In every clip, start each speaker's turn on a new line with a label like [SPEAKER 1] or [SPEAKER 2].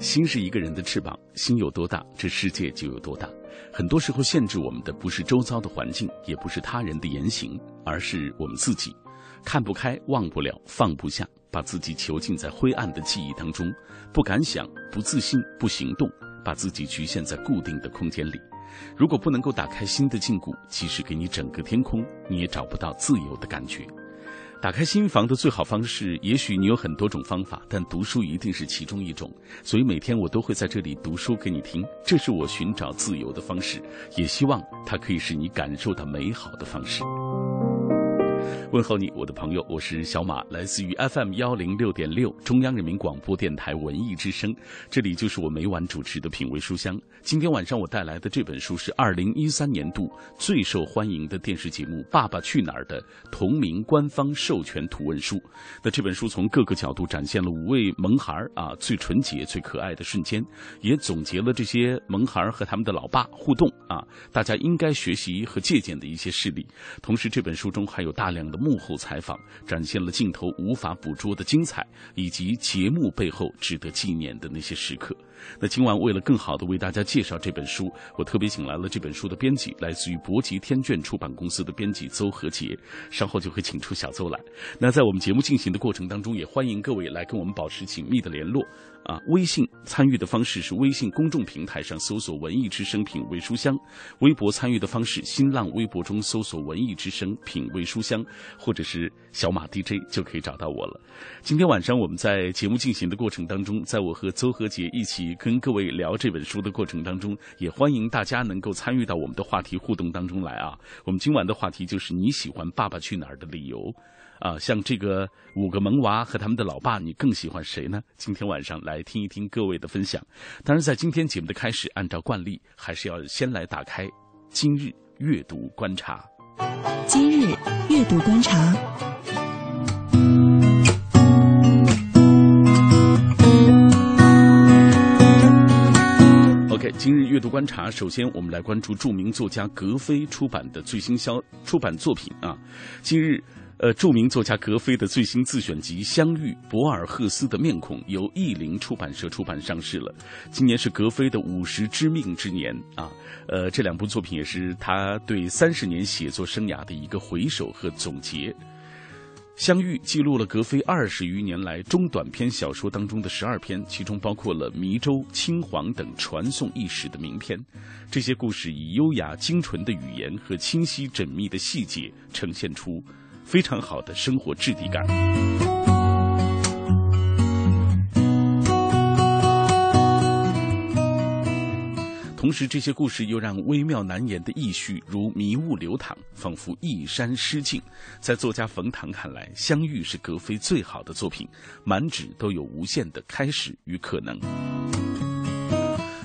[SPEAKER 1] 心是一个人的翅膀，心有多大，这世界就有多大。很多时候，限制我们的不是周遭的环境，也不是他人的言行，而是我们自己。看不开，忘不了，放不下，把自己囚禁在灰暗的记忆当中，不敢想，不自信，不行动，把自己局限在固定的空间里。如果不能够打开心的禁锢，即使给你整个天空，你也找不到自由的感觉。打开心房的最好方式，也许你有很多种方法，但读书一定是其中一种。所以每天我都会在这里读书给你听，这是我寻找自由的方式，也希望它可以使你感受到美好的方式。问候你，我的朋友，我是小马，来自于 FM 幺零六点六中央人民广播电台文艺之声，这里就是我每晚主持的品味书香。今天晚上我带来的这本书是二零一三年度最受欢迎的电视节目《爸爸去哪儿》的同名官方授权图文书。那这本书从各个角度展现了五位萌孩儿啊最纯洁、最可爱的瞬间，也总结了这些萌孩儿和他们的老爸互动啊，大家应该学习和借鉴的一些事例。同时，这本书中还有大量的。幕后采访展现了镜头无法捕捉的精彩，以及节目背后值得纪念的那些时刻。那今晚为了更好的为大家介绍这本书，我特别请来了这本书的编辑，来自于博吉天卷出版公司的编辑邹和杰。稍后就会请出小邹来。那在我们节目进行的过程当中，也欢迎各位来跟我们保持紧密的联络。啊，微信参与的方式是微信公众平台上搜索“文艺之声品味书香”，微博参与的方式，新浪微博中搜索“文艺之声品味书香”或者是小马 DJ 就可以找到我了。今天晚上我们在节目进行的过程当中，在我和邹和杰一起跟各位聊这本书的过程当中，也欢迎大家能够参与到我们的话题互动当中来啊。我们今晚的话题就是你喜欢《爸爸去哪儿》的理由。啊，像这个五个萌娃和他们的老爸，你更喜欢谁呢？今天晚上来听一听各位的分享。当然，在今天节目的开始，按照惯例，还是要先来打开今日阅读观察。
[SPEAKER 2] 今日阅读观察。
[SPEAKER 1] OK，今日阅读观察，首先我们来关注著名作家格非出版的最新销出版作品啊，今日。呃，著名作家格非的最新自选集《相遇：博尔赫斯的面孔》由译林出版社出版上市了。今年是格非的五十知命之年啊！呃，这两部作品也是他对三十年写作生涯的一个回首和总结。《相遇》记录了格非二十余年来中短篇小说当中的十二篇，其中包括了《迷舟》《青黄》等传颂一时的名篇。这些故事以优雅精纯的语言和清晰缜密的细节呈现出。非常好的生活质地感。同时，这些故事又让微妙难言的意绪如迷雾流淌，仿佛一山诗境。在作家冯唐看来，《相遇》是格非最好的作品，满纸都有无限的开始与可能。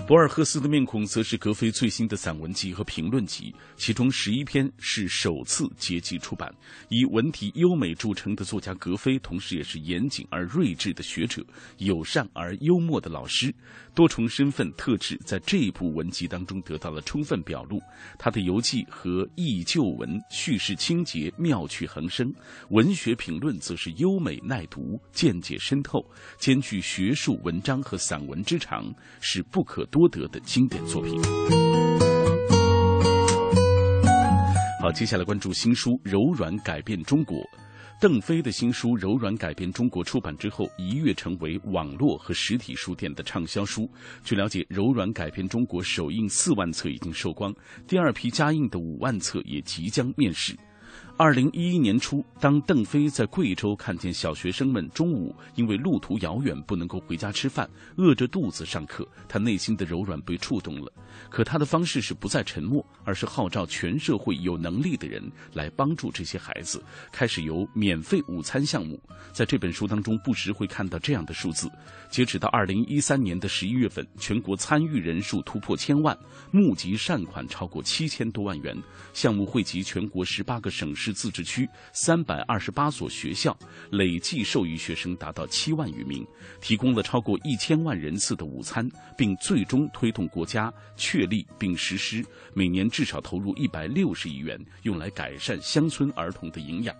[SPEAKER 1] 博尔赫斯的面孔则是格非最新的散文集和评论集，其中十一篇是首次结集出版。以文体优美著称的作家格非，同时也是严谨而睿智的学者，友善而幽默的老师。多重身份特质在这一部文集当中得到了充分表露。他的游记和忆旧文叙事清洁，妙趣横生；文学评论则是优美耐读，见解深透，兼具学术文章和散文之长，是不可多得的经典作品。好，接下来关注新书《柔软改变中国》。邓飞的新书《柔软改变中国》出版之后，一跃成为网络和实体书店的畅销书。据了解，《柔软改变中国》首印四万册已经售光，第二批加印的五万册也即将面世。二零一一年初，当邓飞在贵州看见小学生们中午因为路途遥远不能够回家吃饭，饿着肚子上课，他内心的柔软被触动了。可他的方式是不再沉默，而是号召全社会有能力的人来帮助这些孩子，开始由免费午餐项目。在这本书当中，不时会看到这样的数字：截止到二零一三年的十一月份，全国参与人数突破千万，募集善款超过七千多万元，项目惠及全国十八个省市。自治区三百二十八所学校，累计受益学生达到七万余名，提供了超过一千万人次的午餐，并最终推动国家确立并实施每年至少投入一百六十亿元，用来改善乡村儿童的营养。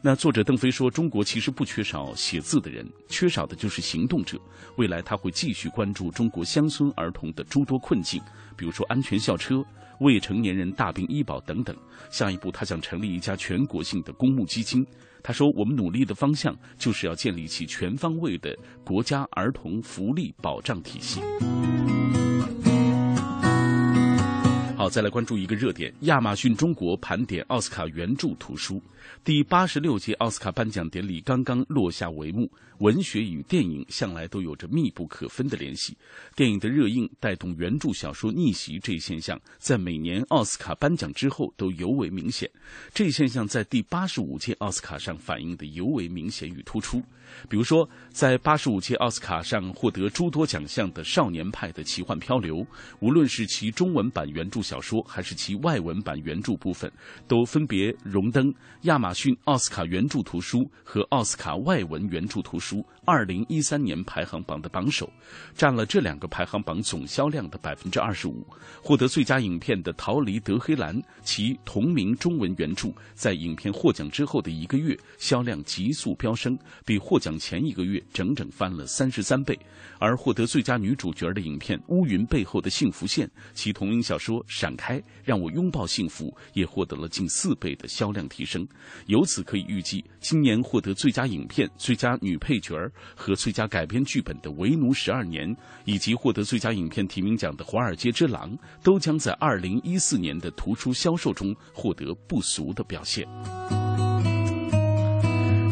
[SPEAKER 1] 那作者邓飞说：“中国其实不缺少写字的人，缺少的就是行动者。未来他会继续关注中国乡村儿童的诸多困境，比如说安全校车。”未成年人大病医保等等，下一步他想成立一家全国性的公募基金。他说：“我们努力的方向就是要建立起全方位的国家儿童福利保障体系。”好，再来关注一个热点：亚马逊中国盘点奥斯卡原著图书。第八十六届奥斯卡颁奖典礼刚刚落下帷幕。文学与电影向来都有着密不可分的联系，电影的热映带动原著小说逆袭这一现象，在每年奥斯卡颁奖之后都尤为明显。这一现象在第八十五届奥斯卡上反映的尤为明显与突出。比如说，在八十五届奥斯卡上获得诸多奖项的《少年派的奇幻漂流》，无论是其中文版原著小说，还是其外文版原著部分，都分别荣登亚马逊奥斯卡原著图书和奥斯卡外文原著图书二零一三年排行榜的榜首，占了这两个排行榜总销量的百分之二十五。获得最佳影片的《逃离德黑兰》，其同名中文原著，在影片获奖之后的一个月，销量急速飙升，比获奖前一个月整整翻了三十三倍，而获得最佳女主角的影片《乌云背后的幸福线》，其同名小说《展开，让我拥抱幸福》也获得了近四倍的销量提升。由此可以预计，今年获得最佳影片、最佳女配角儿和最佳改编剧本的《为奴十二年》，以及获得最佳影片提名奖的《华尔街之狼》，都将在二零一四年的图书销售中获得不俗的表现。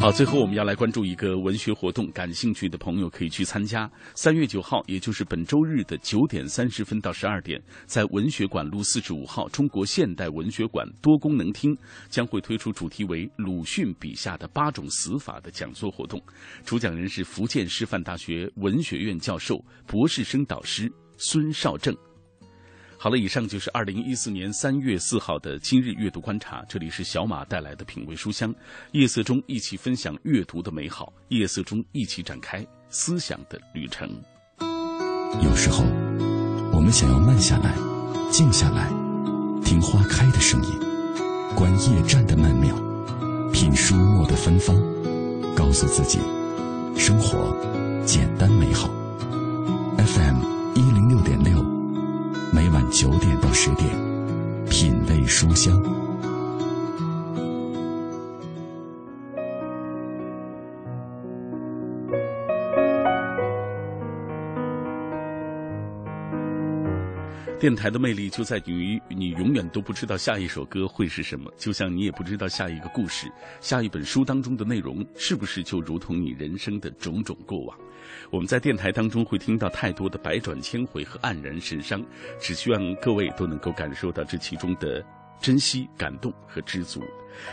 [SPEAKER 1] 好，最后我们要来关注一个文学活动，感兴趣的朋友可以去参加。三月九号，也就是本周日的九点三十分到十二点，在文学馆路四十五号中国现代文学馆多功能厅，将会推出主题为鲁迅笔下的八种死法的讲座活动。主讲人是福建师范大学文学院教授、博士生导师孙绍正。好了，以上就是二零一四年三月四号的今日阅读观察。这里是小马带来的品味书香，夜色中一起分享阅读的美好，夜色中一起展开思想的旅程。
[SPEAKER 3] 有时候，我们想要慢下来，静下来，听花开的声音，观夜战的曼妙，品书墨的芬芳，告诉自己，生活简单美好。FM 一零六点六。九点到十点，品味书香。
[SPEAKER 1] 电台的魅力就在于你永远都不知道下一首歌会是什么，就像你也不知道下一个故事、下一本书当中的内容是不是就如同你人生的种种过往。我们在电台当中会听到太多的百转千回和黯然神伤，只希望各位都能够感受到这其中的珍惜、感动和知足。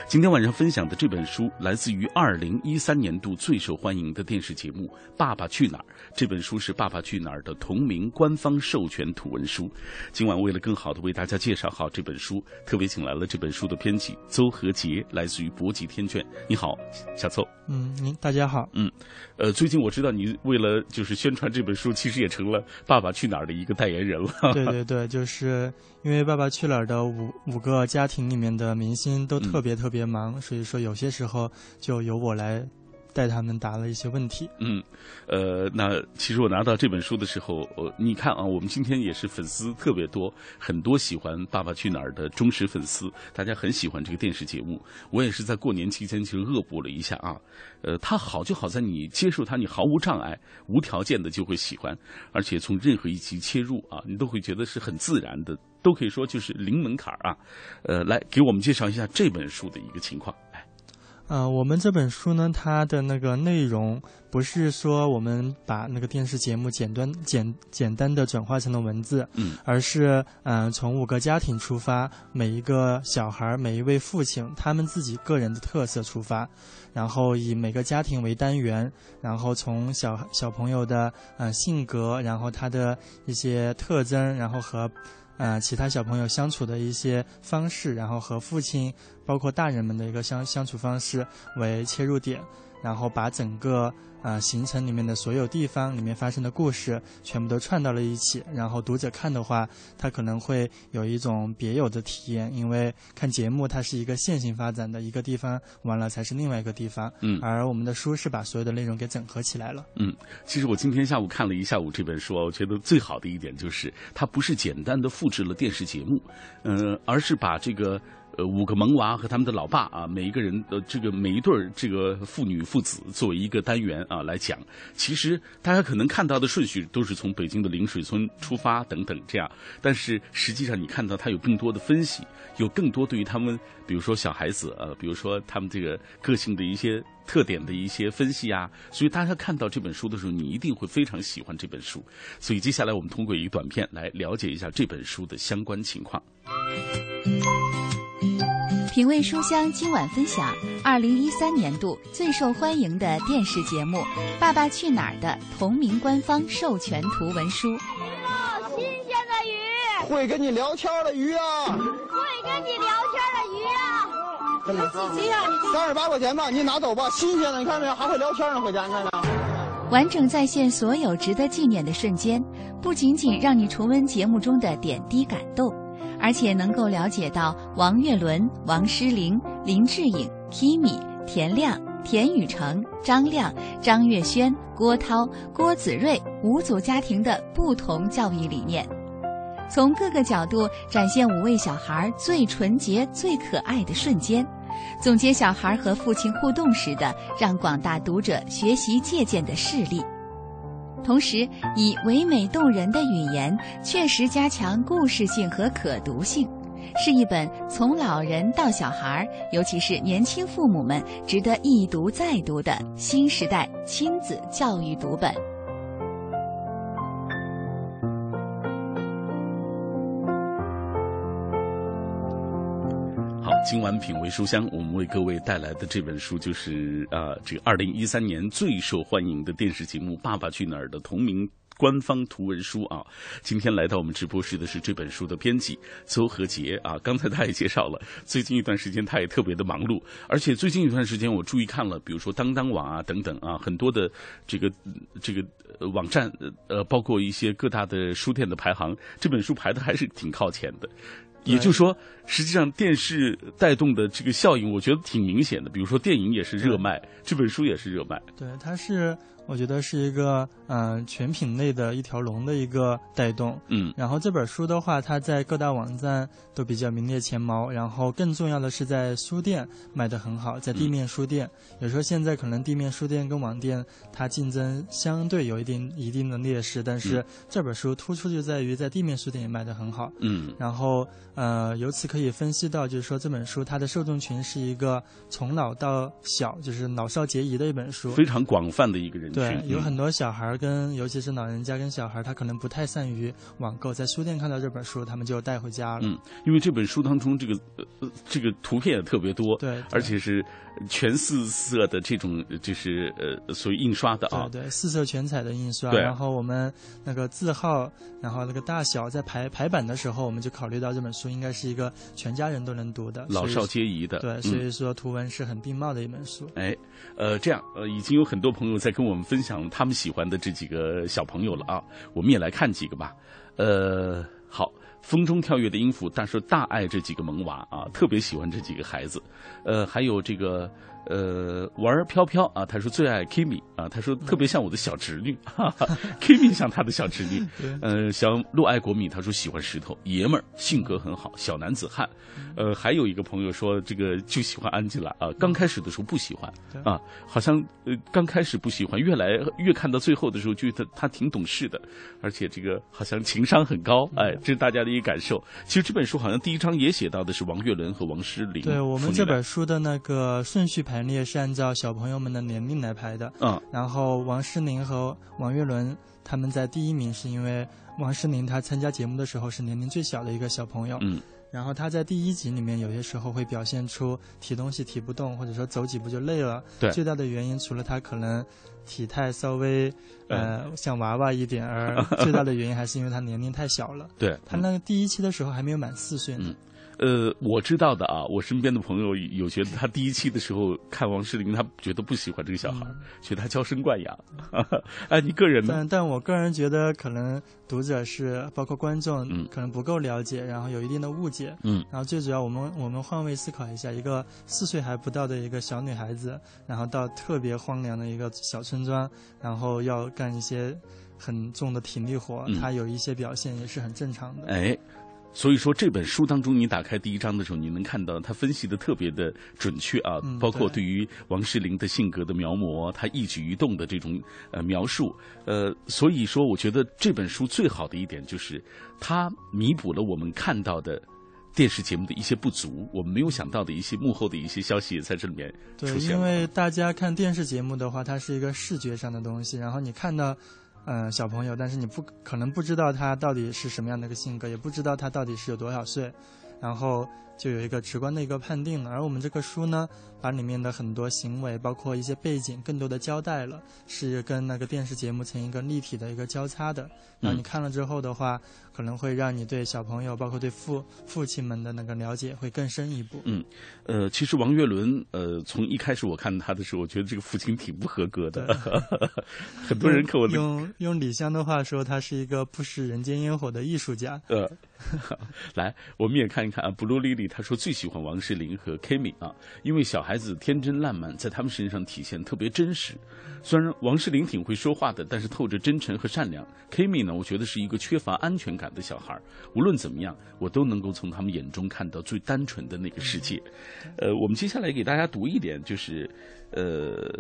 [SPEAKER 1] 今天晚上分享的这本书来自于二零一三年度最受欢迎的电视节目《爸爸去哪儿》。这本书是《爸爸去哪儿》的同名官方授权图文书。今晚为了更好的为大家介绍好这本书，特别请来了这本书的编辑邹和杰，来自于博济天卷。你好，小邹。
[SPEAKER 4] 嗯，您大家好。
[SPEAKER 1] 嗯，呃，最近我知道你为了就是宣传这本书，其实也成了《爸爸去哪儿》的一个代言人了。
[SPEAKER 4] 对对对，就是因为《爸爸去哪儿》的五五个家庭里面的明星都特别特别忙，所以说有些时候就由我来带他们答了一些问题。
[SPEAKER 1] 嗯，呃，那其实我拿到这本书的时候，呃，你看啊，我们今天也是粉丝特别多，很多喜欢《爸爸去哪儿》的忠实粉丝，大家很喜欢这个电视节目。我也是在过年期间其实恶补了一下啊，呃，它好就好在你接受它，你毫无障碍、无条件的就会喜欢，而且从任何一集切入啊，你都会觉得是很自然的，都可以说就是零门槛啊。呃，来给我们介绍一下这本书的一个情况。
[SPEAKER 4] 呃，我们这本书呢，它的那个内容不是说我们把那个电视节目简单简简单的转化成了文字，
[SPEAKER 1] 嗯，
[SPEAKER 4] 而是嗯从五个家庭出发，每一个小孩，每一位父亲他们自己个人的特色出发，然后以每个家庭为单元，然后从小小朋友的呃性格，然后他的一些特征，然后和。呃，其他小朋友相处的一些方式，然后和父亲，包括大人们的一个相相处方式为切入点，然后把整个。啊，行程里面的所有地方里面发生的故事，全部都串到了一起。然后读者看的话，他可能会有一种别有的体验，因为看节目它是一个线性发展的，一个地方完了才是另外一个地方。
[SPEAKER 1] 嗯，
[SPEAKER 4] 而我们的书是把所有的内容给整合起来了。
[SPEAKER 1] 嗯，其实我今天下午看了一下午这本书，我觉得最好的一点就是它不是简单的复制了电视节目，嗯，而是把这个。呃，五个萌娃和他们的老爸啊，每一个人的这个每一对儿这个父女父子作为一个单元啊来讲，其实大家可能看到的顺序都是从北京的陵水村出发等等这样，但是实际上你看到他有更多的分析，有更多对于他们，比如说小孩子呃，比如说他们这个个性的一些特点的一些分析啊，所以大家看到这本书的时候，你一定会非常喜欢这本书。所以接下来我们通过一个短片来了解一下这本书的相关情况。
[SPEAKER 2] 品味书香今晚分享二零一三年度最受欢迎的电视节目《爸爸去哪儿》的同名官方授权图文书。
[SPEAKER 5] 新鲜的鱼，
[SPEAKER 6] 会跟你聊天的鱼啊，
[SPEAKER 5] 会跟你聊天的鱼啊。
[SPEAKER 6] 三十八块钱吧，你拿走吧，新鲜的，你看没有？还会聊天呢，回家你看没有？
[SPEAKER 2] 完整再现所有值得纪念的瞬间，不仅仅让你重温节目中的点滴感动。而且能够了解到王岳伦、王诗龄、林志颖、Kimi、田亮、田雨成、张亮、张月轩、郭涛、郭子睿五组家庭的不同教育理念，从各个角度展现五位小孩最纯洁、最可爱的瞬间，总结小孩和父亲互动时的让广大读者学习借鉴的事例。同时，以唯美动人的语言，确实加强故事性和可读性，是一本从老人到小孩，尤其是年轻父母们值得一读再读的新时代亲子教育读本。
[SPEAKER 1] 今晚品味书香，我们为各位带来的这本书就是啊，这个二零一三年最受欢迎的电视节目《爸爸去哪儿》的同名官方图文书啊。今天来到我们直播室的是这本书的编辑邹和杰啊。刚才他也介绍了，最近一段时间他也特别的忙碌，而且最近一段时间我注意看了，比如说当当网啊等等啊，很多的这个这个网站呃，包括一些各大的书店的排行，这本书排的还是挺靠前的。也就是说，实际上电视带动的这个效应，我觉得挺明显的。比如说电影也是热卖，这本书也是热卖。
[SPEAKER 4] 对，它是。我觉得是一个嗯全品类的一条龙的一个带动，
[SPEAKER 1] 嗯，
[SPEAKER 4] 然后这本书的话，它在各大网站都比较名列前茅，然后更重要的是在书店卖的很好，在地面书店，有时候现在可能地面书店跟网店它竞争相对有一定一定的劣势，但是这本书突出就在于在地面书店也卖的很好，
[SPEAKER 1] 嗯，
[SPEAKER 4] 然后呃由此可以分析到，就是说这本书它的受众群是一个从老到小，就是老少皆宜的一本书，
[SPEAKER 1] 非常广泛的一个人群。
[SPEAKER 4] 对，有很多小孩跟尤其是老人家跟小孩，他可能不太善于网购，在书店看到这本书，他们就带回家了。
[SPEAKER 1] 嗯，因为这本书当中这个呃这个图片也特别多，
[SPEAKER 4] 对，
[SPEAKER 1] 而且是全四色的这种，就是呃属于印刷的啊，
[SPEAKER 4] 对对，四色全彩的印刷。然后我们那个字号，然后那个大小，在排排版的时候，我们就考虑到这本书应该是一个全家人都能读的，
[SPEAKER 1] 老少皆宜的。
[SPEAKER 4] 对，所以说图文是很并茂的一本书。
[SPEAKER 1] 哎，呃，这样呃，已经有很多朋友在跟我们。分享他们喜欢的这几个小朋友了啊，我们也来看几个吧。呃，好，风中跳跃的音符，但是大爱这几个萌娃啊，特别喜欢这几个孩子。呃，还有这个呃，玩飘飘啊，他说最爱 Kimi 啊，他说特别像我的小侄女，哈哈 Kimi 像他的小侄女。呃，像陆爱国米他说喜欢石头，爷们儿，性格很好，小男子汉。呃，还有一个朋友说这个就喜欢安吉拉啊，刚开始的时候不喜欢啊，好像呃刚开始不喜欢，越来越看到最后的时候，觉得他挺懂事的，而且这个好像情商很高，哎，这是大家的一个感受。其实这本书好像第一章也写到的是王岳伦和王诗龄。
[SPEAKER 4] 对我们这本书的那个顺序排列是按照小朋友们的年龄来排的。
[SPEAKER 1] 嗯，
[SPEAKER 4] 然后王诗龄和王岳伦他们在第一名，是因为王诗龄她参加节目的时候是年龄最小的一个小朋友。
[SPEAKER 1] 嗯。
[SPEAKER 4] 然后他在第一集里面有些时候会表现出提东西提不动，或者说走几步就累了。
[SPEAKER 1] 对。
[SPEAKER 4] 最大的原因除了他可能体态稍微呃像娃娃一点，而 最大的原因还是因为他年龄太小了。
[SPEAKER 1] 对。
[SPEAKER 4] 他那个第一期的时候还没有满四岁
[SPEAKER 1] 呢。呃，我知道的啊，我身边的朋友有觉得他第一期的时候看王诗龄，他觉得不喜欢这个小孩，觉得他娇生惯养。哎，你个人呢？
[SPEAKER 4] 但但我个人觉得，可能读者是包括观众，可能不够了解，然后有一定的误解。
[SPEAKER 1] 嗯。
[SPEAKER 4] 然后最主要，我们我们换位思考一下，一个四岁还不到的一个小女孩子，然后到特别荒凉的一个小村庄，然后要干一些很重的体力活，她有一些表现也是很正常的。
[SPEAKER 1] 哎。所以说这本书当中，你打开第一章的时候，你能看到他分析的特别的准确啊，包括对于王诗龄的性格的描摹，他一举一动的这种呃描述，呃，所以说我觉得这本书最好的一点就是，它弥补了我们看到的电视节目的一些不足，我们没有想到的一些幕后的一些消息也在这里面出
[SPEAKER 4] 现。对，因为大家看电视节目的话，它是一个视觉上的东西，然后你看到。嗯，小朋友，但是你不可能不知道他到底是什么样的一个性格，也不知道他到底是有多少岁，然后就有一个直观的一个判定了。而我们这个书呢，把里面的很多行为，包括一些背景，更多的交代了，是跟那个电视节目成一个立体的一个交叉的。然后你看了之后的话。可能会让你对小朋友，包括对父父亲们的那个了解会更深一步。
[SPEAKER 1] 嗯，呃，其实王岳伦，呃，从一开始我看他的时候，我觉得这个父亲挺不合格的。很多人可我
[SPEAKER 4] 用用李湘的话说，他是一个不食人间烟火的艺术家。
[SPEAKER 1] 呃，来，我们也看一看啊，布鲁莉莉他说最喜欢王诗龄和 Kimi 啊，因为小孩子天真烂漫，在他们身上体现特别真实。虽然王诗龄挺会说话的，但是透着真诚和善良。Kimi 呢，我觉得是一个缺乏安全感。的小孩无论怎么样，我都能够从他们眼中看到最单纯的那个世界。呃，我们接下来给大家读一点，就是，呃。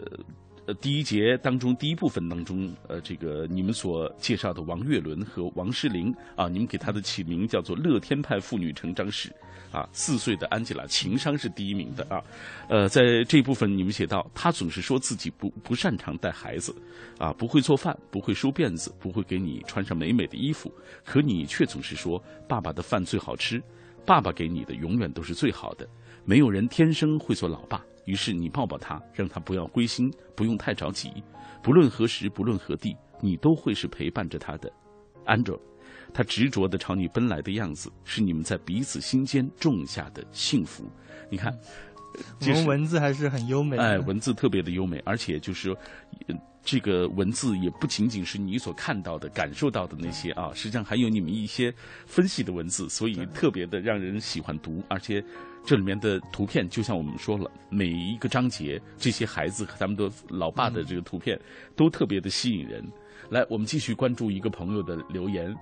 [SPEAKER 1] 呃，第一节当中第一部分当中，呃，这个你们所介绍的王岳伦和王诗龄啊，你们给他的起名叫做“乐天派妇女成长史”，啊，四岁的安吉拉情商是第一名的啊，呃，在这部分你们写到，她总是说自己不不擅长带孩子，啊，不会做饭，不会梳辫子，不会给你穿上美美的衣服，可你却总是说爸爸的饭最好吃，爸爸给你的永远都是最好的，没有人天生会做老爸。于是你抱抱他，让他不要灰心，不用太着急。不论何时，不论何地，你都会是陪伴着他的。Andrew，他执着的朝你奔来的样子，是你们在彼此心间种下的幸福。你看，
[SPEAKER 4] 我们文字还是很优美的。
[SPEAKER 1] 哎，文字特别的优美，而且就是说，这个文字也不仅仅是你所看到的、感受到的那些啊，实际上还有你们一些分析的文字，所以特别的让人喜欢读，而且。这里面的图片，就像我们说了，每一个章节，这些孩子和他们的老爸的这个图片，都特别的吸引人。来，我们继续关注一个朋友的留言。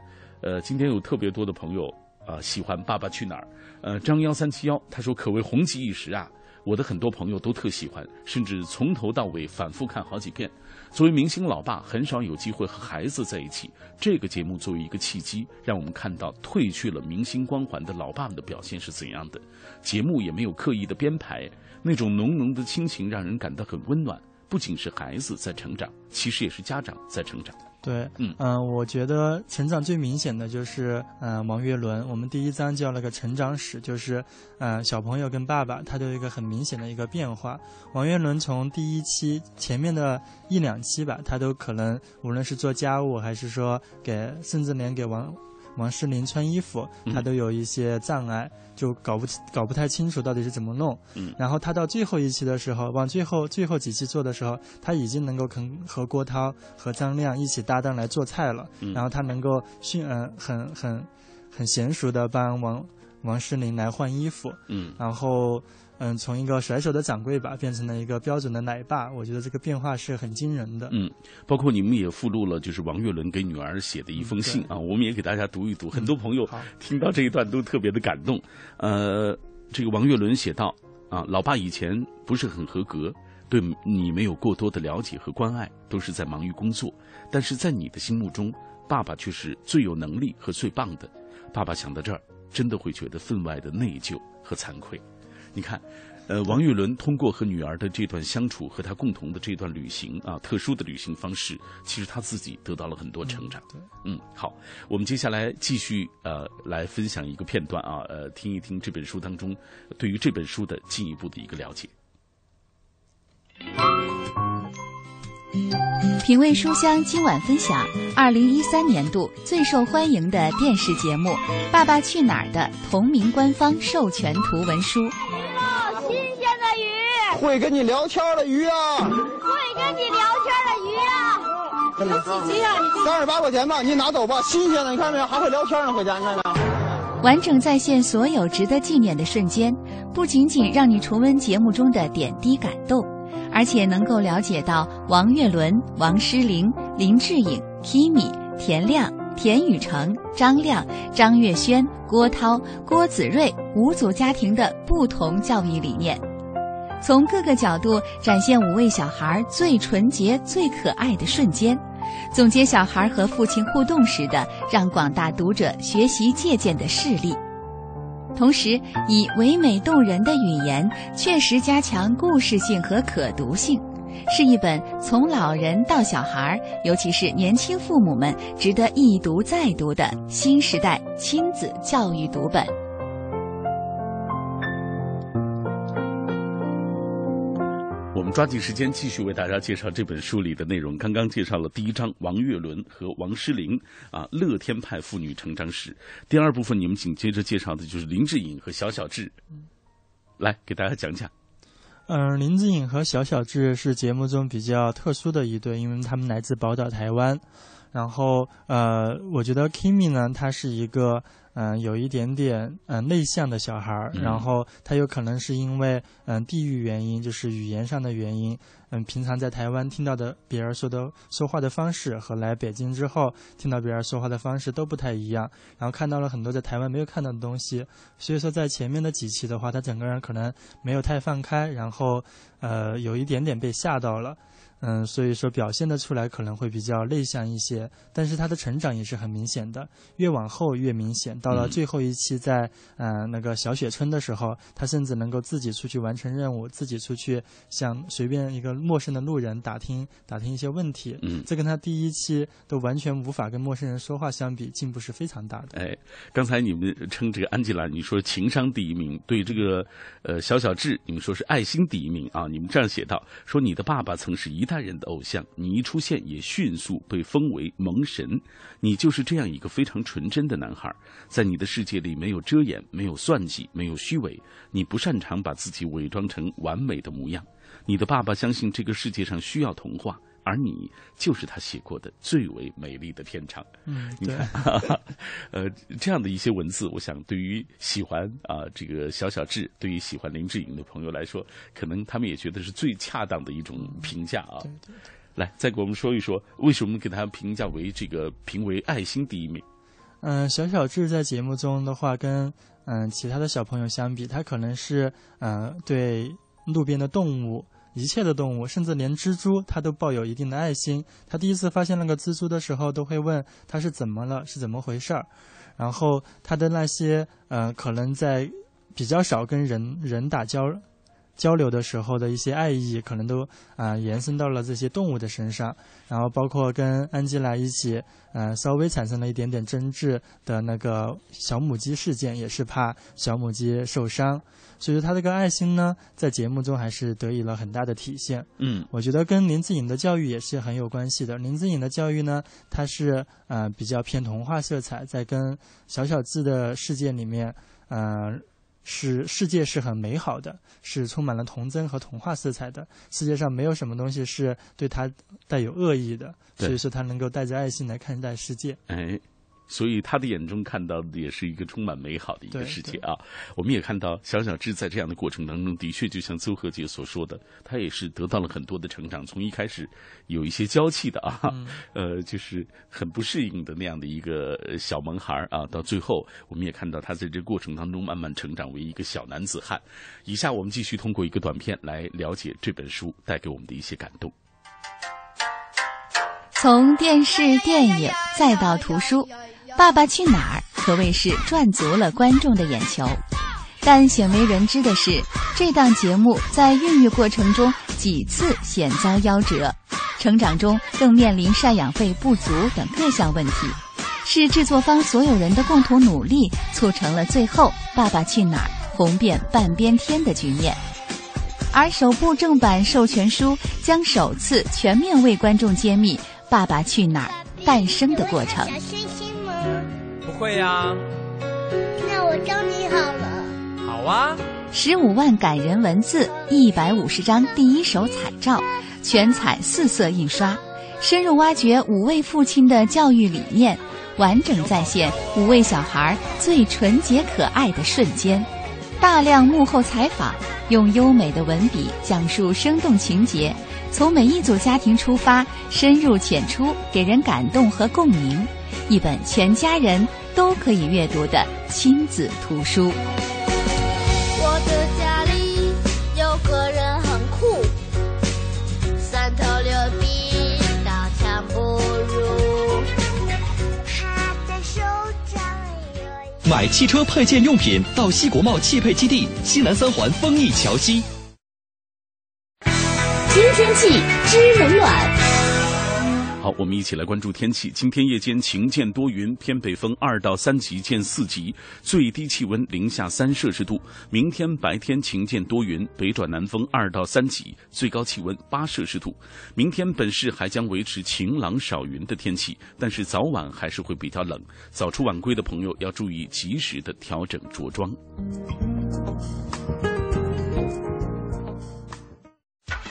[SPEAKER 1] 呃，今天有特别多的朋友啊，喜欢《爸爸去哪儿》。呃，张幺三七幺他说，可谓红极一时啊。我的很多朋友都特喜欢，甚至从头到尾反复看好几遍。作为明星老爸，很少有机会和孩子在一起。这个节目作为一个契机，让我们看到褪去了明星光环的老爸们的表现是怎样的。节目也没有刻意的编排，那种浓浓的亲情让人感到很温暖。不仅是孩子在成长，其实也是家长在成长。
[SPEAKER 4] 对，嗯嗯，我觉得成长最明显的就是嗯王岳伦。我们第一章叫了个成长史，就是呃小朋友跟爸爸他都有一个很明显的一个变化。王岳伦从第一期前面的一两期吧，他都可能无论是做家务还是说给，甚至连给王。王诗龄穿衣服，他都有一些障碍，就搞不搞不太清楚到底是怎么弄。
[SPEAKER 1] 嗯，
[SPEAKER 4] 然后他到最后一期的时候，往最后最后几期做的时候，他已经能够肯和郭涛和张亮一起搭档来做菜了。
[SPEAKER 1] 嗯，
[SPEAKER 4] 然后他能够迅嗯很很很娴熟的帮王王诗龄来换衣服。
[SPEAKER 1] 嗯，
[SPEAKER 4] 然后。嗯，从一个甩手的掌柜吧，变成了一个标准的奶爸。我觉得这个变化是很惊人的。
[SPEAKER 1] 嗯，包括你们也附录了，就是王岳伦给女儿写的一封信啊，我们也给大家读一读。很多朋友听到这一段都特别的感动。呃，这个王岳伦写道啊，老爸以前不是很合格，对你没有过多的了解和关爱，都是在忙于工作。但是在你的心目中，爸爸却是最有能力和最棒的。爸爸想到这儿，真的会觉得分外的内疚和惭愧。你看，呃，王岳伦通过和女儿的这段相处，和他共同的这段旅行啊，特殊的旅行方式，其实他自己得到了很多成长。
[SPEAKER 4] 对，
[SPEAKER 1] 嗯，好，我们接下来继续呃来分享一个片段啊，呃，听一听这本书当中对于这本书的进一步的一个了解。
[SPEAKER 2] 品味书香今晚分享二零一三年度最受欢迎的电视节目《爸爸去哪儿》的同名官方授权图文书。
[SPEAKER 5] 新鲜的鱼，
[SPEAKER 6] 会跟你聊天的鱼啊，
[SPEAKER 5] 会跟你聊天的鱼啊，有几斤啊？
[SPEAKER 6] 三十八块钱吧，你拿走吧，新鲜的，你看没有？还会聊天呢，回家你看没有？
[SPEAKER 2] 完整再现所有值得纪念的瞬间，不仅仅让你重温节目中的点滴感动。而且能够了解到王岳伦、王诗龄、林志颖、Kimi、田亮、田雨成、张亮、张月轩、郭涛、郭子睿五组家庭的不同教育理念，从各个角度展现五位小孩最纯洁、最可爱的瞬间，总结小孩和父亲互动时的让广大读者学习借鉴的事例。同时，以唯美动人的语言，确实加强故事性和可读性，是一本从老人到小孩，尤其是年轻父母们值得一读再读的新时代亲子教育读本。
[SPEAKER 1] 抓紧时间继续为大家介绍这本书里的内容。刚刚介绍了第一章王岳伦和王诗龄啊乐天派妇女成长史，第二部分你们紧接着介绍的就是林志颖和小小智，来给大家讲讲。
[SPEAKER 4] 嗯，林志颖和小小智是节目中比较特殊的一对，因为他们来自宝岛台湾。然后呃，我觉得 Kimi 呢，他是一个。嗯，有一点点嗯内向的小孩儿，然后他有可能是因为嗯地域原因，就是语言上的原因，嗯，平常在台湾听到的别人说的说话的方式和来北京之后听到别人说话的方式都不太一样，然后看到了很多在台湾没有看到的东西，所以说在前面的几期的话，他整个人可能没有太放开，然后呃有一点点被吓到了。嗯，所以说表现的出来可能会比较内向一些，但是他的成长也是很明显的，越往后越明显。到了最后一期，在嗯那个小雪村的时候，他甚至能够自己出去完成任务，自己出去向随便一个陌生的路人打听打听一些问题。
[SPEAKER 1] 嗯，
[SPEAKER 4] 这跟他第一期都完全无法跟陌生人说话相比，进步是非常大的。
[SPEAKER 1] 哎，刚才你们称这个安吉拉，你说情商第一名，对这个呃小小智，你们说是爱心第一名啊？你们这样写道，说你的爸爸曾是一代。大人的偶像，你一出现也迅速被封为萌神。你就是这样一个非常纯真的男孩，在你的世界里没有遮掩，没有算计，没有虚伪。你不擅长把自己伪装成完美的模样。你的爸爸相信这个世界上需要童话。而你就是他写过的最为美丽的篇章。
[SPEAKER 4] 嗯，
[SPEAKER 1] 你看，呃，这样的一些文字，我想对于喜欢啊这个小小智，对于喜欢林志颖的朋友来说，可能他们也觉得是最恰当的一种评价啊。
[SPEAKER 4] 对对。
[SPEAKER 1] 来，再给我们说一说，为什么给他评价为这个评为爱心第一名？
[SPEAKER 4] 嗯，小小智在节目中的话，跟嗯其他的小朋友相比，他可能是嗯对路边的动物。一切的动物，甚至连蜘蛛，他都抱有一定的爱心。他第一次发现那个蜘蛛的时候，都会问他是怎么了，是怎么回事儿。然后他的那些，呃，可能在比较少跟人人打交交流的时候的一些爱意，可能都啊延伸到了这些动物的身上。然后包括跟安吉拉一起，呃，稍微产生了一点点争执的那个小母鸡事件，也是怕小母鸡受伤。所以说他这个爱心呢，在节目中还是得以了很大的体现。
[SPEAKER 1] 嗯，
[SPEAKER 4] 我觉得跟林志颖的教育也是很有关系的。林志颖的教育呢，他是呃比较偏童话色彩，在跟小小智的世界里面，呃，是世界是很美好的，是充满了童真和童话色彩的。世界上没有什么东西是对他带有恶意的，所以说他能够带着爱心来看待世界。
[SPEAKER 1] 哎。所以他的眼中看到的也是一个充满美好的一个世界啊。我们也看到小小智在这样的过程当中，的确就像邹和杰所说的，他也是得到了很多的成长。从一开始有一些娇气的啊，呃，就是很不适应的那样的一个小萌孩啊，到最后我们也看到他在这过程当中慢慢成长为一个小男子汉。以下我们继续通过一个短片来了解这本书带给我们的一些感动。
[SPEAKER 2] 从电视、电影再到图书。《爸爸去哪儿》可谓是赚足了观众的眼球，但鲜为人知的是，这档节目在孕育过程中几次险遭夭折，成长中更面临赡养费不足等各项问题，是制作方所有人的共同努力促成了最后《爸爸去哪儿》红遍半边天的局面。而首部正版授权书将首次全面为观众揭秘《爸爸去哪儿》诞生的过程。
[SPEAKER 7] 会呀，
[SPEAKER 5] 那我教你好了。
[SPEAKER 7] 好啊，
[SPEAKER 2] 十五万感人文字，一百五十张第一手彩照，全彩四色印刷，深入挖掘五位父亲的教育理念，完整再现五位小孩最纯洁可爱的瞬间。大量幕后采访，用优美的文笔讲述生动情节，从每一组家庭出发，深入浅出，给人感动和共鸣。一本全家人。都可以阅读的亲子图书。
[SPEAKER 5] 我的家里有个人很酷，三头六臂，刀枪不入。他的手掌有。
[SPEAKER 3] 买汽车配件用品到西国贸汽配基地西南三环丰益桥西。
[SPEAKER 8] 听天气，知冷暖。
[SPEAKER 1] 好，我们一起来关注天气。今天夜间晴间多云，偏北风二到三级见四级，最低气温零下三摄氏度。明天白天晴间多云，北转南风二到三级，最高气温八摄氏度。明天本市还将维持晴朗少云的天气，但是早晚还是会比较冷。早出晚归的朋友要注意及时的调整着装。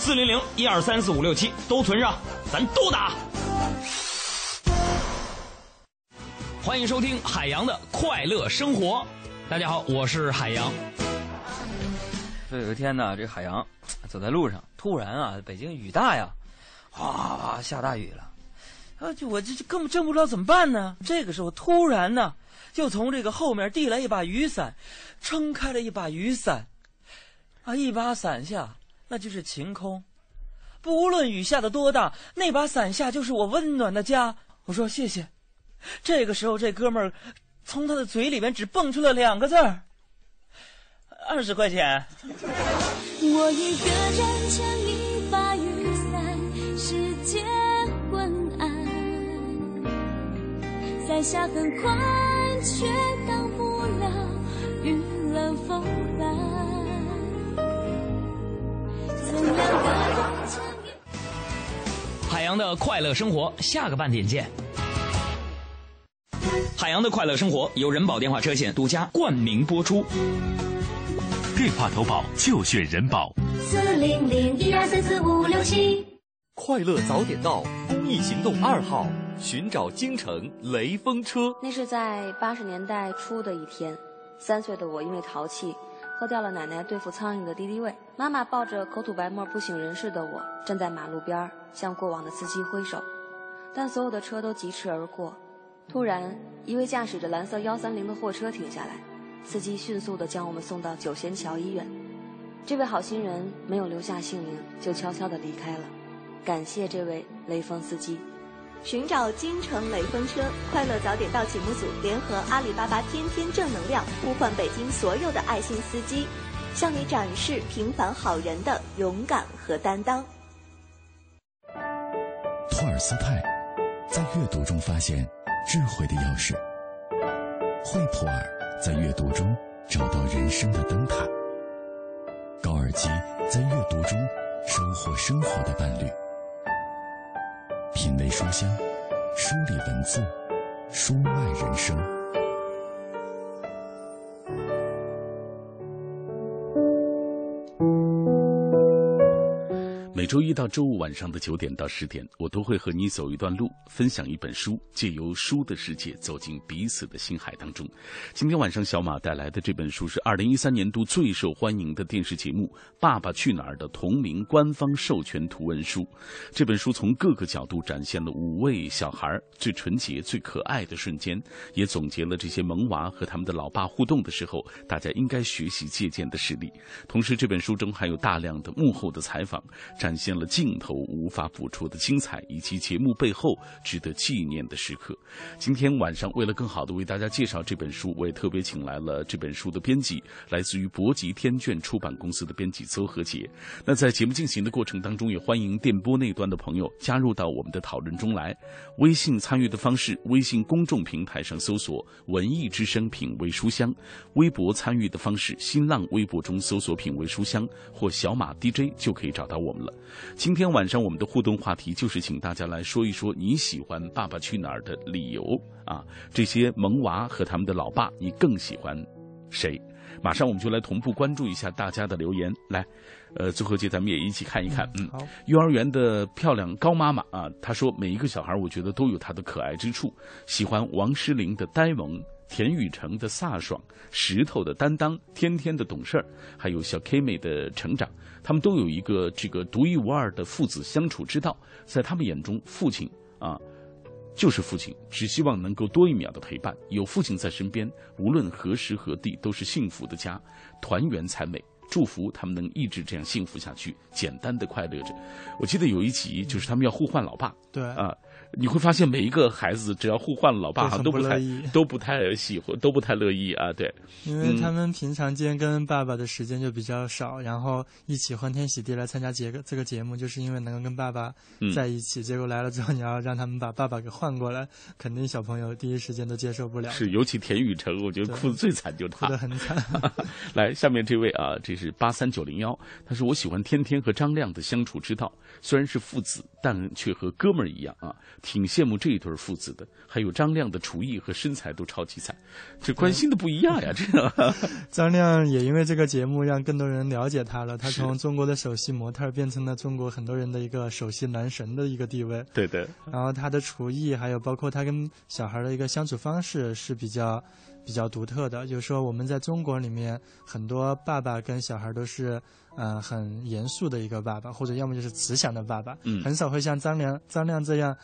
[SPEAKER 9] 四零零一二三四五六七都存上，咱都打。欢迎收听海洋的快乐生活。大家好，我是海洋。
[SPEAKER 10] 说有一天呢，这海洋走在路上，突然啊，北京雨大呀，哗下大雨了。啊，就我这这根本真不知道怎么办呢。这个时候，突然呢，就从这个后面递来一把雨伞，撑开了一把雨伞。啊，一把伞下。那就是晴空，不论雨下的多大，那把伞下就是我温暖的家。我说谢谢。这个时候，这哥们儿从他的嘴里面只蹦出了两个字儿：二十块钱。我一个人牵一把雨伞，世界昏暗，伞下很宽，却挡不了雨冷风海洋的快乐生活，下个半点见。海洋的快乐生活由人保电话车险独家冠名播出。
[SPEAKER 3] 电话投保就选人保。
[SPEAKER 8] 四零零一二三四五六七。
[SPEAKER 3] 快乐早点到公益行动二号，寻找京城雷锋车。
[SPEAKER 11] 那是在八十年代初的一天，三岁的我因为淘气。喝掉了奶奶对付苍蝇的敌敌畏，妈妈抱着口吐白沫不省人事的我，站在马路边向过往的司机挥手，但所有的车都疾驰而过。突然，一位驾驶着蓝色幺三零的货车停下来，司机迅速地将我们送到九仙桥医院。这位好心人没有留下姓名，就悄悄地离开了。感谢这位雷锋司机。
[SPEAKER 12] 寻找京城雷锋车，快乐早点到节目组联合阿里巴巴天天正能量，呼唤北京所有的爱心司机，向你展示平凡好人的勇敢和担当。
[SPEAKER 3] 托尔斯泰在阅读中发现智慧的钥匙。惠普尔在阅读中找到人生的灯塔，高尔基在阅读中收获生活的伴侣。品味书香，书里文字，书外人生。
[SPEAKER 1] 周一到周五晚上的九点到十点，我都会和你走一段路，分享一本书，借由书的世界走进彼此的心海当中。今天晚上小马带来的这本书是二零一三年度最受欢迎的电视节目《爸爸去哪儿》的同名官方授权图文书。这本书从各个角度展现了五位小孩最纯洁、最可爱的瞬间，也总结了这些萌娃和他们的老爸互动的时候，大家应该学习借鉴的实例。同时，这本书中还有大量的幕后的采访。展现了镜头无法捕捉的精彩，以及节目背后值得纪念的时刻。今天晚上，为了更好的为大家介绍这本书，我也特别请来了这本书的编辑，来自于博吉天卷出版公司的编辑邹和杰。那在节目进行的过程当中，也欢迎电波那端的朋友加入到我们的讨论中来。微信参与的方式：微信公众平台上搜索“文艺之声品味书香”；微博参与的方式：新浪微博中搜索“品味书香”或小马 DJ 就可以找到我们了。今天晚上我们的互动话题就是请大家来说一说你喜欢《爸爸去哪儿》的理由啊！这些萌娃和他们的老爸，你更喜欢谁？马上我们就来同步关注一下大家的留言。来，呃，最后节咱们也一起看一看。嗯，
[SPEAKER 4] 好。
[SPEAKER 1] 幼儿园的漂亮高妈妈啊，她说每一个小孩，我觉得都有他的可爱之处。喜欢王诗龄的呆萌。田雨成的飒爽，石头的担当，天天的懂事儿，还有小 K 妹的成长，他们都有一个这个独一无二的父子相处之道。在他们眼中，父亲啊就是父亲，只希望能够多一秒的陪伴，有父亲在身边，无论何时何地都是幸福的家，团圆才美。祝福他们能一直这样幸福下去，简单的快乐着。我记得有一集就是他们要互换老爸，
[SPEAKER 4] 对
[SPEAKER 1] 啊。你会发现每一个孩子只要互换了老爸，都不太都不太喜欢，都不太乐意啊。对，
[SPEAKER 4] 因为他们平常间跟爸爸的时间就比较少，然后一起欢天喜地来参加节这个节目，就是因为能够跟爸爸在一起。结果来了之后，你要让他们把爸爸给换过来，肯定小朋友第一时间都接受不了。
[SPEAKER 1] 是，尤其田雨辰，我觉得哭的最惨就是他，
[SPEAKER 4] 哭的很惨。
[SPEAKER 1] 来，下面这位啊，这是八三九零幺，他说我喜欢天天和张亮的相处之道，虽然是父子，但却和哥们儿一样啊。挺羡慕这一对父子的，还有张亮的厨艺和身材都超级惨，这关心的不一样呀！这个
[SPEAKER 4] 张亮也因为这个节目让更多人了解他了，他从中国的首席模特变成了中国很多人的一个首席男神的一个地位。
[SPEAKER 1] 对对。
[SPEAKER 4] 然后他的厨艺，还有包括他跟小孩的一个相处方式是比较比较独特的。就是说我们在中国里面，很多爸爸跟小孩都是嗯很严肃的一个爸爸，或者要么就是慈祥的爸爸，
[SPEAKER 1] 嗯，
[SPEAKER 4] 很少会像张亮张亮这样。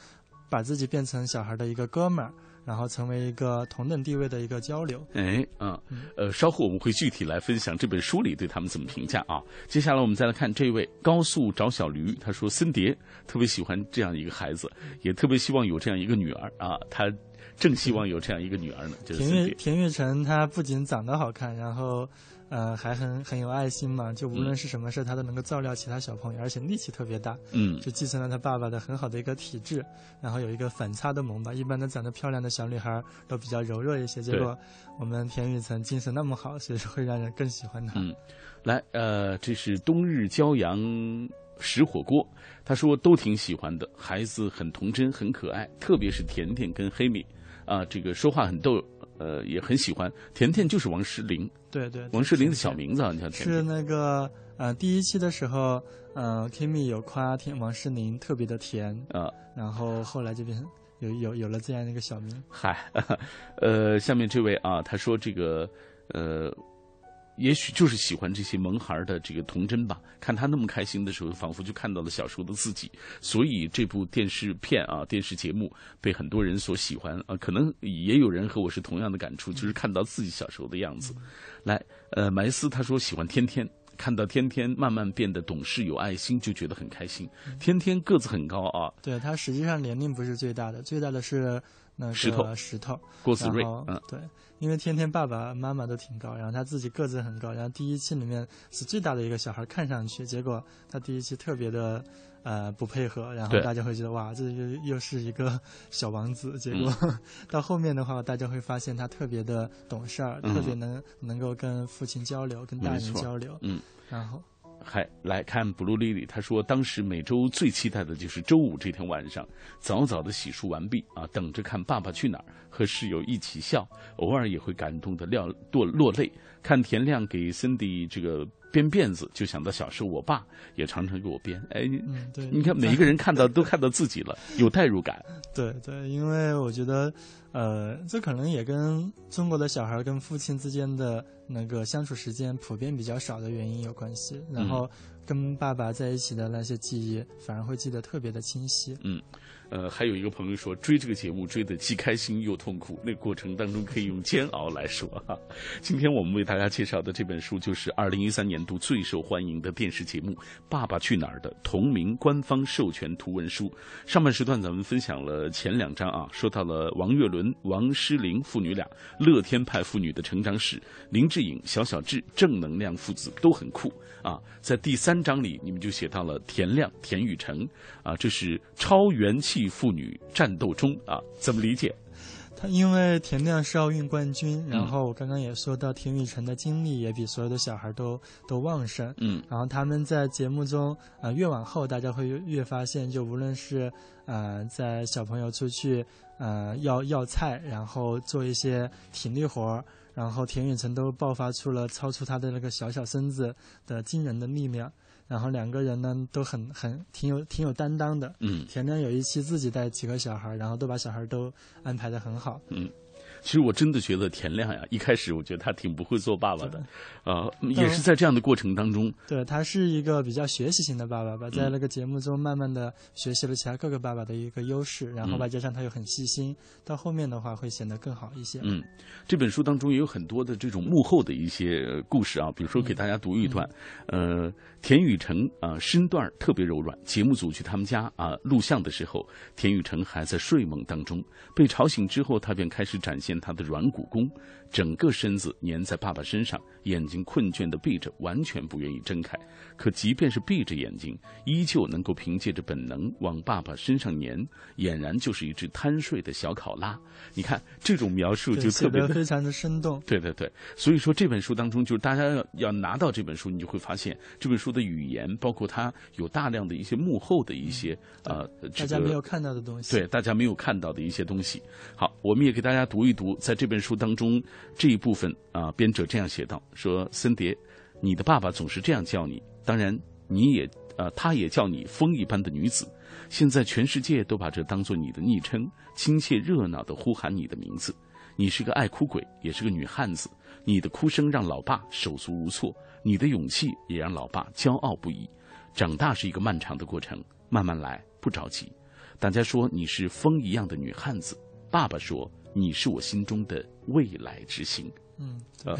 [SPEAKER 4] 把自己变成小孩的一个哥们儿，然后成为一个同等地位的一个交流。
[SPEAKER 1] 哎，啊，呃，稍后我们会具体来分享这本书里对他们怎么评价啊。接下来我们再来看这位高速找小驴，他说森蝶特别喜欢这样一个孩子，也特别希望有这样一个女儿啊。他正希望有这样一个女儿呢。就是
[SPEAKER 4] 田玉田玉成，他不仅长得好看，然后。呃，还很很有爱心嘛，就无论是什么事，他都能够照料其他小朋友，而且力气特别大。
[SPEAKER 1] 嗯，
[SPEAKER 4] 就继承了他爸爸的很好的一个体质，然后有一个反差的萌吧。一般的长得漂亮的小女孩都比较柔弱一些，结果我们田雨辰精神那么好，所以说会让人更喜欢他。
[SPEAKER 1] 嗯，来，呃，这是冬日骄阳食火锅，他说都挺喜欢的，孩子很童真，很可爱，特别是甜甜跟黑米，啊，这个说话很逗。呃，也很喜欢甜甜，就是王诗龄。
[SPEAKER 4] 对对，
[SPEAKER 1] 王诗龄的小名字啊，你像甜
[SPEAKER 4] 甜。是那个呃，第一期的时候，呃，Kimi 有夸甜王诗龄特别的甜
[SPEAKER 1] 啊，
[SPEAKER 4] 然后后来就变成有有有了这样一个小名。
[SPEAKER 1] 嗨，呃，下面这位啊，他说这个呃。也许就是喜欢这些萌孩的这个童真吧。看他那么开心的时候，仿佛就看到了小时候的自己。所以这部电视片啊，电视节目被很多人所喜欢啊。可能也有人和我是同样的感触，就是看到自己小时候的样子。来，呃，埋斯他说喜欢天天，看到天天慢慢变得懂事有爱心，就觉得很开心。天天个子很高啊。
[SPEAKER 4] 对他实际上年龄不是最大的，最大的是。那个
[SPEAKER 1] 石头
[SPEAKER 4] 石头
[SPEAKER 1] 郭子睿嗯
[SPEAKER 4] 对，因为天天爸爸妈妈都挺高，然后他自己个子很高，然后第一期里面是最大的一个小孩，看上去，结果他第一期特别的。呃，不配合，然后大家会觉得哇，这又又是一个 小王子。结果、
[SPEAKER 1] 嗯
[SPEAKER 4] 到后面的话，大家会发现他特别的懂事儿，
[SPEAKER 1] 嗯
[SPEAKER 4] 特别能能够跟父亲交流，跟大人交流。
[SPEAKER 1] 嗯，
[SPEAKER 4] 然后
[SPEAKER 1] 还来看 Blue Lily，他说当时每周最期待的就是周五这天晚上，早早的洗漱完毕啊，等着看《爸爸去哪儿》，和室友一起笑，偶尔也会感动的落落落泪。看田亮给 Cindy 这个编辫子，就想到小时候我爸也常常给我编。哎，你、
[SPEAKER 4] 嗯对
[SPEAKER 1] 你看每一个人看到都看到自己了，有代入感。
[SPEAKER 4] 对对，因为我觉得，呃，这可能也跟中国的小孩跟父亲之间的那个相处时间普遍比较少的原因有关系。然后跟爸爸在一起的那些记忆，反而会记得特别的清晰。
[SPEAKER 1] 嗯，呃，还有一个朋友说，追这个节目追得既开心又痛苦，那过程当中可以用煎熬来说哈。今天我们为大家介绍的这本书，就是二零一三年度最受欢迎的电视节目《爸爸去哪儿》的同名官方授权图文书。上半时段咱们分享了前两章啊，说到了王岳伦、王诗龄父女俩乐天派父女的成长史，林志颖、小小智正能量父子都很酷啊。在第三章里，你们就写到了田亮、田雨辰啊，这是超元气妇女战斗中啊，怎么理解？
[SPEAKER 4] 他因为田亮是奥运冠军，
[SPEAKER 1] 嗯
[SPEAKER 4] 然后我刚刚也说到田雨辰的精力也比所有的小孩都都旺盛，
[SPEAKER 1] 嗯，
[SPEAKER 4] 然后他们在节目中，呃，越往后大家会越越发现，就无论是呃在小朋友出去呃要要菜，然后做一些体力活儿，然后田雨辰都爆发出了超出他的那个小小身子的惊人的力量。然后两个人呢都很很挺有挺有担当的。
[SPEAKER 1] 嗯，
[SPEAKER 4] 田亮有一期自己带几个小孩，然后都把小孩都安排的很好。
[SPEAKER 1] 嗯，其实我真的觉得田亮呀，一开始我觉得他挺不会做爸爸的，啊、也是在这样的过程当中，
[SPEAKER 4] 对他是一个比较学习型的爸爸吧，
[SPEAKER 1] 嗯。
[SPEAKER 4] 在那个节目中慢慢的学习了其他各个爸爸的一个优势，然后
[SPEAKER 1] 嗯。
[SPEAKER 4] 外加上他又很细心，到后面的话会显得更好一些。
[SPEAKER 1] 嗯，这本书当中也有很多的这种幕后的一些呃故事啊，比如说给大家读一段，呃，田雨成啊、身段特别柔软，节目组去他们家啊、录像的时候，田雨成还在睡梦当中，被吵醒之后，他便开始展现他的软骨功，整个身子粘在爸爸身上，眼睛困倦的闭着，完全不愿意睁开。可即便是闭着眼睛，依旧能够凭借着本能往爸爸身上粘，俨然就是一只贪睡的小考拉。你看这种描述就特别的
[SPEAKER 4] 非常的生动。
[SPEAKER 1] 对对对，所以说这本书当中，就是大家要要拿到这本书，你就会发现这本书的语言，包括它有大量的一些幕后的一些呃，
[SPEAKER 4] 大家没有看到的东西。
[SPEAKER 1] 对，大家没有看到的一些东西。好，我们也给大家读一读，在这本书当中这一部分啊、编者这样写道：说森蝶，你的爸爸总是这样叫你，当然你也呃，他也叫你风一般的女子。现在全世界都把这当做你的昵称，亲切热闹的呼喊你的名字。你是个爱哭鬼，也是个女汉子。你的哭声让老爸手足无措，你的勇气也让老爸骄傲不已。长大是一个漫长的过程，慢慢来，不着急。大家说你是风一样的女汉子，爸爸说你是我心中的未来之星。
[SPEAKER 4] 嗯，
[SPEAKER 1] 啊，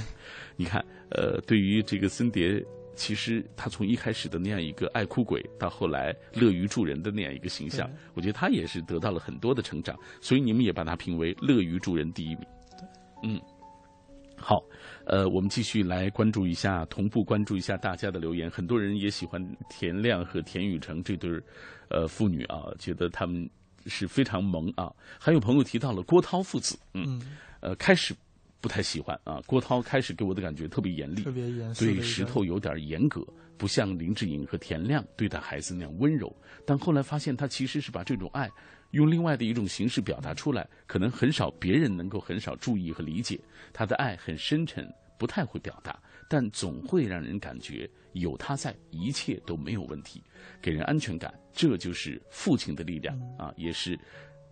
[SPEAKER 1] 你看，呃，对于这个森蝶，其实他从一开始的那样一个爱哭鬼，到后来乐于助人的那样一个形象，我觉得他也是得到了很多的成长，所以你们也把他评为乐于助人第一名。嗯，好，呃，我们继续来关注一下，同步关注一下大家的留言。很多人也喜欢田亮和田雨橙这对儿，呃，父女啊，觉得他们是非常萌啊。还有朋友提到了郭涛父子，嗯，呃，开始不太喜欢啊。郭涛开始给我的感觉特别严厉，
[SPEAKER 4] 特别严肃
[SPEAKER 1] 对石头有点严格，不像林志颖和田亮对待孩子那样温柔。但后来发现，他其实是把这种爱用另外的一种形式表达出来，可能很少别人能够很少注意和理解。他的爱很深沉，不太会表达，但总会让人感觉有他在，一切都没有问题，给人安全感。这就是父亲的力量啊，也是。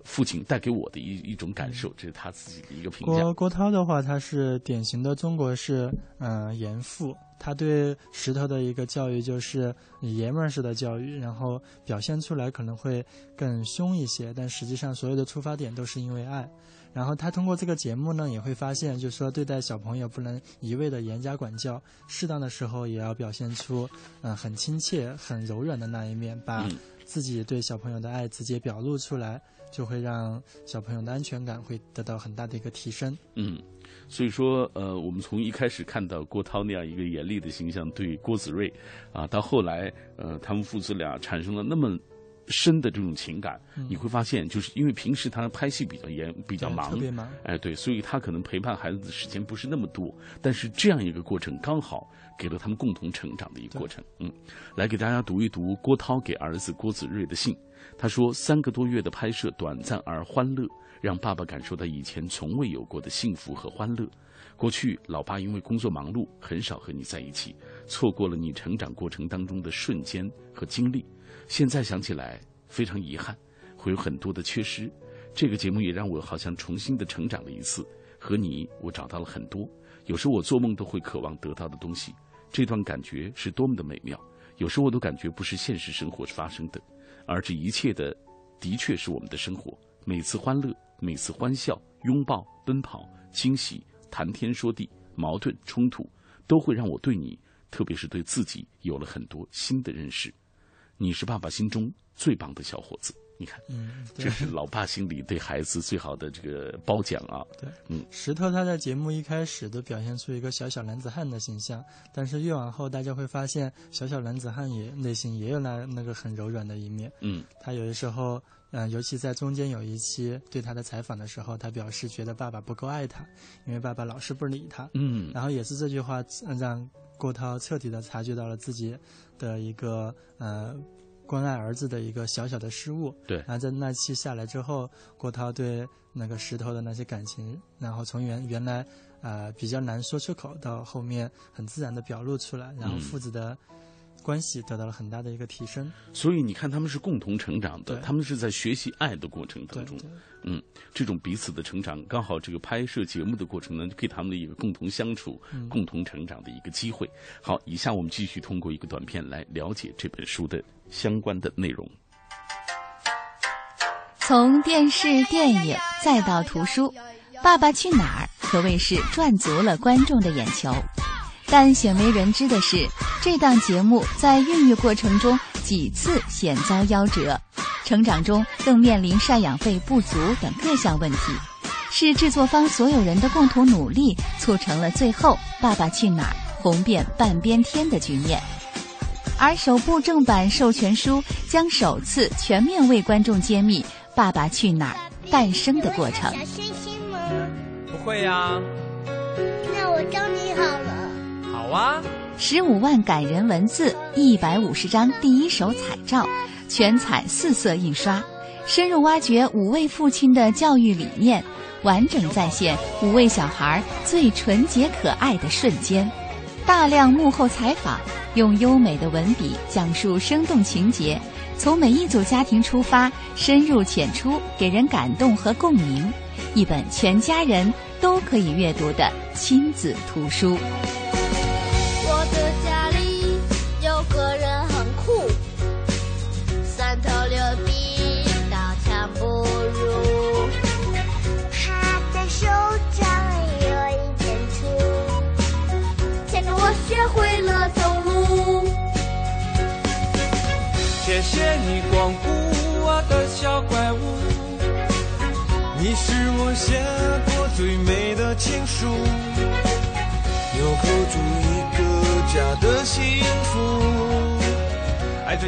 [SPEAKER 1] 父亲带给我的一一种感受，这是他自己的一个评价。
[SPEAKER 4] 郭郭涛的话，他是典型的中国式嗯、呃严父，他对石头的一个教育就是爷们儿式的教育，然后表现出来可能会更凶一些，但实际上所有的出发点都是因为爱。然后他通过这个节目呢，也会发现，就是说对待小朋友不能一味的严加管教，适当的时候也要表现出嗯、呃很亲切、很柔软的那一面，把、
[SPEAKER 1] 嗯
[SPEAKER 4] 自己对小朋友的爱直接表露出来，就会让小朋友的安全感会得到很大的一个提升。
[SPEAKER 1] 嗯，所以说，呃，我们从一开始看到郭涛那样一个严厉的形象对郭子睿，啊，到后来，呃，他们父子俩产生了那么。深的这种情感，你会发现，就是因为平时他拍戏比较严，比较忙，
[SPEAKER 4] 特别忙，
[SPEAKER 1] 哎，对，所以他可能陪伴孩子的时间不是那么多。但是这样一个过程，刚好给了他们共同成长的一个过程。嗯，来给大家读一读郭涛给儿子郭子睿的信。他说：“三个多月的拍摄，短暂而欢乐，让爸爸感受到以前从未有过的幸福和欢乐。过去，老爸因为工作忙碌，很少和你在一起，错过了你成长过程当中的瞬间和经历。”现在想起来非常遗憾，会有很多的缺失。这个节目也让我好像重新的成长了一次。和你，我找到了很多。有时我做梦都会渴望得到的东西，这段感觉是多么的美妙。有时我都感觉不是现实生活发生的，而这一切的，的确是我们的生活。每次欢乐，每次欢笑，拥抱，奔跑，惊喜，谈天说地，矛盾冲突，都会让我对你，特别是对自己，有了很多新的认识。你是爸爸心中最棒的小伙子，你看，
[SPEAKER 4] 嗯，
[SPEAKER 1] 这是老爸心里对孩子最好的这个褒奖啊。
[SPEAKER 4] 对，
[SPEAKER 1] 嗯，
[SPEAKER 4] 石头他在节目一开始都表现出一个小小男子汉的形象，但是越往后，大家会发现小小男子汉也内心也有那那个很柔软的一面。
[SPEAKER 1] 嗯，
[SPEAKER 4] 他有的时候，嗯，尤其在中间有一期对他的采访的时候，他表示觉得爸爸不够爱他，因为爸爸老是不理他。
[SPEAKER 1] 嗯，
[SPEAKER 4] 然后也是这句话让郭涛彻底的察觉到了自己。的一个呃，关爱儿子的一个小小的失误。
[SPEAKER 1] 对，
[SPEAKER 4] 然后在那期下来之后，郭涛对那个石头的那些感情，然后从原原来啊比较难说出口，到后面很自然的表露出来，然后父子的。关系得到了很大的一个提升，
[SPEAKER 1] 所以你看他们是共同成长的，他们是在学习爱的过程当中，嗯，这种彼此的成长，刚好这个拍摄节目的过程呢，给他们的一个共同相处、共同成长的一个机会。好，以下我们继续通过一个短片来了解这本书的相关的内容。
[SPEAKER 2] 从电视、电影再到图书，《爸爸去哪儿》可谓是赚足了观众的眼球。但鲜为人知的是，这档节目在孕育过程中几次险遭夭折，成长中更面临赡养费不足等各项问题，是制作方所有人的共同努力促成了最后《爸爸去哪儿》红遍半边天的局面。而首部正版授权书将首次全面为观众揭秘《爸爸去哪儿》诞生的过程。
[SPEAKER 5] 星星吗？
[SPEAKER 7] 不会呀。
[SPEAKER 5] 那我教你好了。
[SPEAKER 7] 好啊！
[SPEAKER 2] 十五万感人文字，一百五十张第一手彩照，全彩四色印刷，深入挖掘五位父亲的教育理念，完整再现五位小孩最纯洁可爱的瞬间。大量幕后采访，用优美的文笔讲述生动情节，从每一组家庭出发，深入浅出，给人感动和共鸣。一本全家人都可以阅读的亲子图书。
[SPEAKER 5] 的家。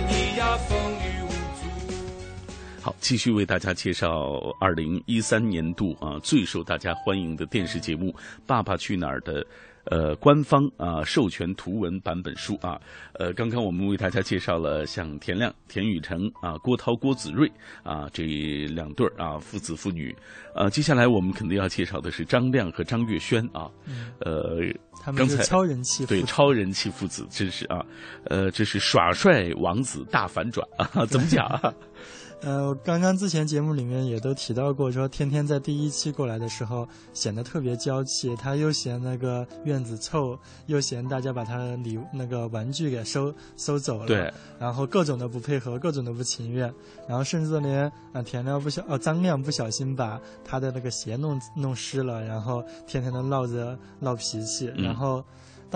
[SPEAKER 13] 你呀，风雨无阻。
[SPEAKER 1] 好，继续为大家介绍二零一三年度啊最受大家欢迎的电视节目《爸爸去哪儿》的。呃，官方啊授权图文版本书啊，呃，刚刚我们为大家介绍了像田亮、田雨成啊、郭涛、郭子睿啊这两对儿啊父子父女，呃，接下来我们肯定要介绍的是张亮和张月轩啊，呃，
[SPEAKER 4] 他们是超人气
[SPEAKER 1] 对超人气父子，真是啊，呃，这是耍帅王子大反转啊，怎么讲啊？
[SPEAKER 4] 呃，刚刚之前节目里面也都提到过，说天天在第一期过来的时候显得特别娇气，他又嫌那个院子臭，又嫌大家把他的礼那个玩具给收收走了，
[SPEAKER 1] 对，
[SPEAKER 4] 然后各种的不配合，各种的不情愿，然后甚至连啊田亮不小哦张亮不小心把他的那个鞋弄弄湿了，然后天天的闹着闹脾气，然后。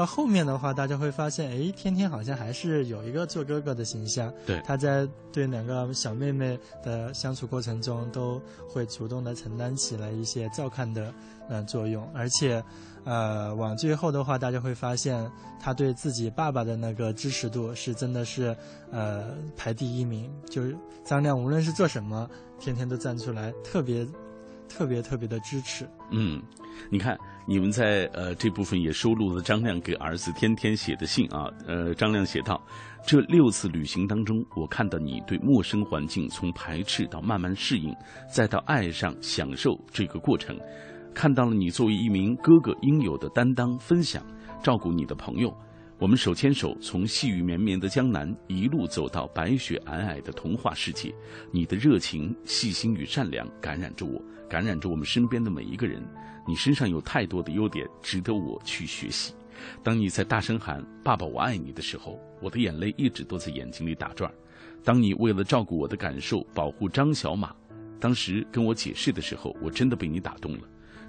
[SPEAKER 4] 到后面的话，大家会发现，哎，天天好像还是有一个做哥哥的形象。
[SPEAKER 1] 对，
[SPEAKER 4] 他在对两个小妹妹的相处过程中，都会主动的承担起来一些照看的呃作用，而且。呃，往最后的话，大家会发现他对自己爸爸的那个支持度是真的是，呃，排第一名。就是张亮无论是做什么，天天都站出来，特别，特别特别的支持。
[SPEAKER 1] 嗯，你看，你们在呃这部分也收录了张亮给儿子天天写的信啊。呃，张亮写道：这六次旅行当中，我看到你对陌生环境从排斥到慢慢适应，再到爱上享受这个过程。看到了你作为一名哥哥应有的担当、分享、照顾你的朋友，我们手牵手从细雨绵绵的江南一路走到白雪皑皑的童话世界。你的热情、细心与善良感染着我，感染着我们身边的每一个人。你身上有太多的优点，值得我去学习。当你在大声喊“爸爸，我爱你”的时候，我的眼泪一直都在眼睛里打转。当你为了照顾我的感受，保护张小马，当时跟我解释的时候，我真的被你打动了。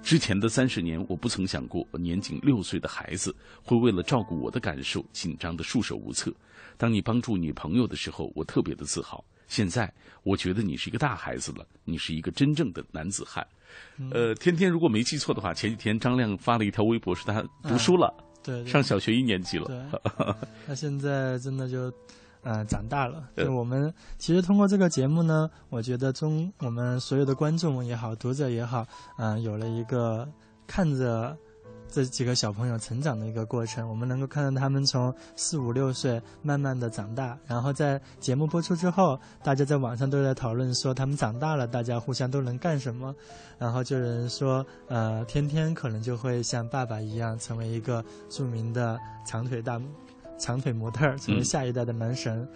[SPEAKER 1] 之前的三十年，我不曾想过年仅六岁的孩子会为了照顾我的感受紧张的束手无策。当你帮助女朋友的时候，我特别的自豪。现在我觉得你是一个大孩子了，你是一个真正的男子汉。呃，天天如果没记错的话，前几天张亮发了一条微博，说他读书了，
[SPEAKER 4] 对，
[SPEAKER 1] 上小学一年级了。
[SPEAKER 4] 对，他现在真的就。嗯，长大了。就我们其实通过这个节目呢，我觉得中我们所有的观众也好，读者也好，嗯，有了一个看着这几个小朋友成长的一个过程。我们能够看到他们从四五六岁慢慢的长大，然后在节目播出之后，大家在网上都在讨论说他们长大了，大家互相都能干什么。然后就有人说，呃，天天可能就会像爸爸一样，成为一个著名的长腿大。长腿模特成为下一代的男神，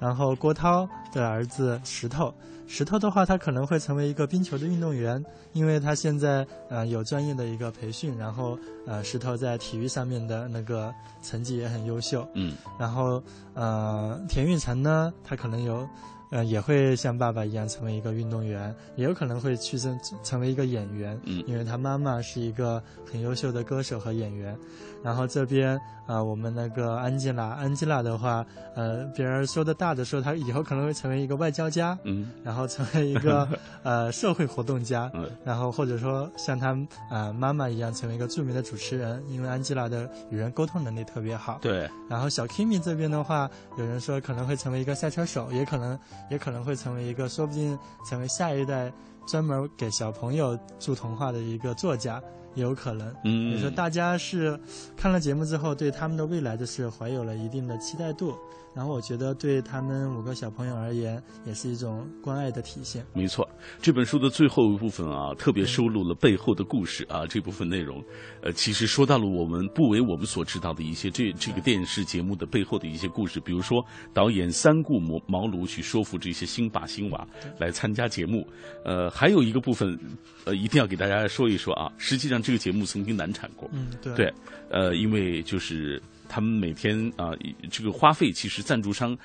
[SPEAKER 4] 然后郭涛的儿子石头，石头的话他可能会成为一个冰球的运动员，因为他现在呃有专业的一个培训，然后呃石头在体育上面的那个成绩也很优秀，
[SPEAKER 1] 嗯，
[SPEAKER 4] 然后呃田玉成呢，他可能有。呃，也会像爸爸一样成为一个运动员，也有可能会去成成为一个演员，
[SPEAKER 1] 嗯，
[SPEAKER 4] 因为他妈妈是一个很优秀的歌手和演员。然后这边啊，我们那个安吉拉，安吉拉的话，呃，别人说的大的说他以后可能会成为一个外交家，
[SPEAKER 1] 嗯，
[SPEAKER 4] 然后成为一个 呃社会活动家，
[SPEAKER 1] 嗯，
[SPEAKER 4] 然后或者说像他啊妈妈一样成为一个著名的主持人，因为安吉拉的与人沟通能力特别好，
[SPEAKER 1] 对。
[SPEAKER 4] 然后小 Kimi 这边的话，有人说可能会成为一个赛车手，也可能。也可能会成为一个，说不定成为下一代专门给小朋友著童话的一个作家，也有可能。
[SPEAKER 1] 嗯，
[SPEAKER 4] 你说大家是看了节目之后，对他们的未来就是怀有了一定的期待度。然后我觉得对他们五个小朋友而言，也是一种关爱的体现。
[SPEAKER 1] 没错，这本书的最后一部分啊，特别收录了背后的故事啊。这部分内容，呃，其实说到了我们不为我们所知道的一些这这个电视节目的背后的一些故事。比如说，导演三顾茅茅庐去说服这些新爸新娃来参加节目。呃，还有一个部分，呃，一定要给大家说一说啊。实际上，这个节目曾经难产过。
[SPEAKER 4] 嗯，对。
[SPEAKER 1] 对，呃，因为就是。他们每天啊，这个花费其实赞助商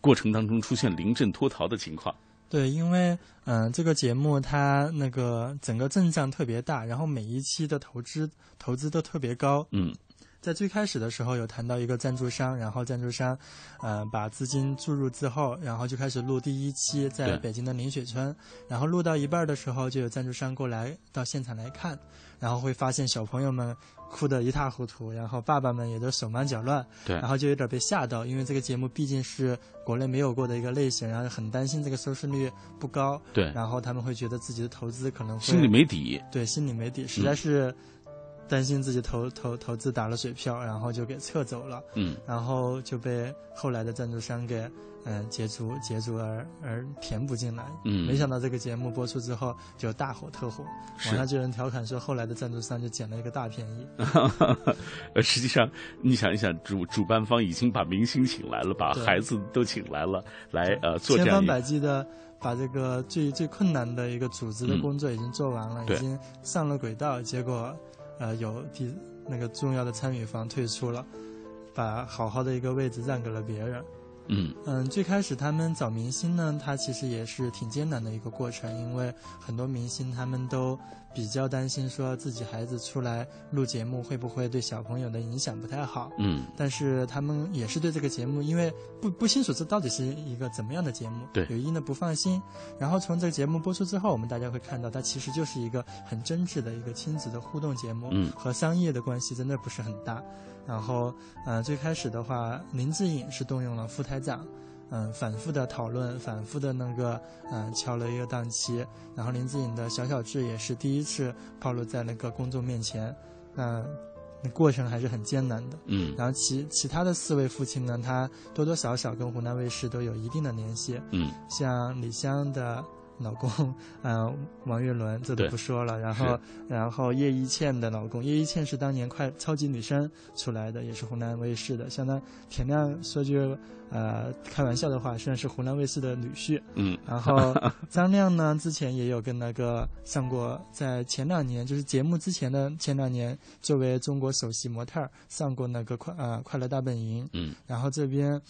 [SPEAKER 1] 过程当中出现临阵脱逃的情况。
[SPEAKER 4] 对，因为嗯，这个节目它那个整个阵仗特别大，然后每一期的投资投资都特别高。
[SPEAKER 1] 嗯，
[SPEAKER 4] 在最开始的时候有谈到一个赞助商，然后赞助商呃把资金注入之后，然后就开始录第一期在北京的林雪村，然后录到一半的时候就有赞助商过来到现场来看，然后会发现小朋友们。哭得一塌糊涂，然后爸爸们也都手忙脚乱，
[SPEAKER 1] 对，
[SPEAKER 4] 然后就有点被吓到，因为这个节目毕竟是国内没有过的一个类型，然后很担心这个收视率不高，
[SPEAKER 1] 对，
[SPEAKER 4] 然后他们会觉得自己的投资可能会
[SPEAKER 1] 心里没底，
[SPEAKER 4] 对，心里没底，实在是担心自己投投投资打了水漂，然后就给撤走了，
[SPEAKER 1] 嗯，
[SPEAKER 4] 然后就被后来的赞助商给。嗯，捷足捷足而而填补进来。
[SPEAKER 1] 嗯，
[SPEAKER 4] 没想到这个节目播出之后就大火特火，网上就有人调侃说，后来的赞助商就捡了一个大便宜。
[SPEAKER 1] 呃，实际上你想一想，主主办方已经把明星请来了，把孩子都请来了，来呃做这样
[SPEAKER 4] 千方百计的把这个最最困难的一个组织的工作已经做完了，已经上了轨道，结果呃有第那个重要的参与方退出了，把好好的一个位置让给了别人。
[SPEAKER 1] 嗯
[SPEAKER 4] 嗯，最开始他们找明星呢，他其实也是挺艰难的一个过程，因为很多明星他们都比较担心说自己孩子出来录节目会不会对小朋友的影响不太好。
[SPEAKER 1] 嗯，
[SPEAKER 4] 但是他们也是对这个节目，因为不不清楚这到底是一个怎么样的节目，
[SPEAKER 1] 对，
[SPEAKER 4] 有一定的不放心。然后从这个节目播出之后，我们大家会看到，它其实就是一个很真挚的一个亲子的互动节目，
[SPEAKER 1] 嗯，
[SPEAKER 4] 和商业的关系真的不是很大。然后，呃，最开始的话，林志颖是动用了副台长。嗯，反复的讨论，反复的那个，嗯，敲了一个档期。然后林志颖的小小志也是第一次暴露在那个公众面前，那那过程还是很艰难的。
[SPEAKER 1] 嗯。
[SPEAKER 4] 然后其其他的四位父亲呢，他多多少少跟湖南卫视都有一定的联系。
[SPEAKER 1] 嗯。
[SPEAKER 4] 像李湘的老公，嗯，王岳伦，这都不说了。然后，然后叶一茜的老公，叶一茜是当年快超级女声出来的，也是湖南卫视的。相当田亮说句。呃，开玩笑的话，虽然是湖南卫视的女婿，
[SPEAKER 1] 嗯，
[SPEAKER 4] 然后 张亮呢，之前也有跟那个上过，在前两年，就是节目之前的前两年，作为中国首席模特上过那个快呃快乐大本营，
[SPEAKER 1] 嗯，
[SPEAKER 4] 然后这边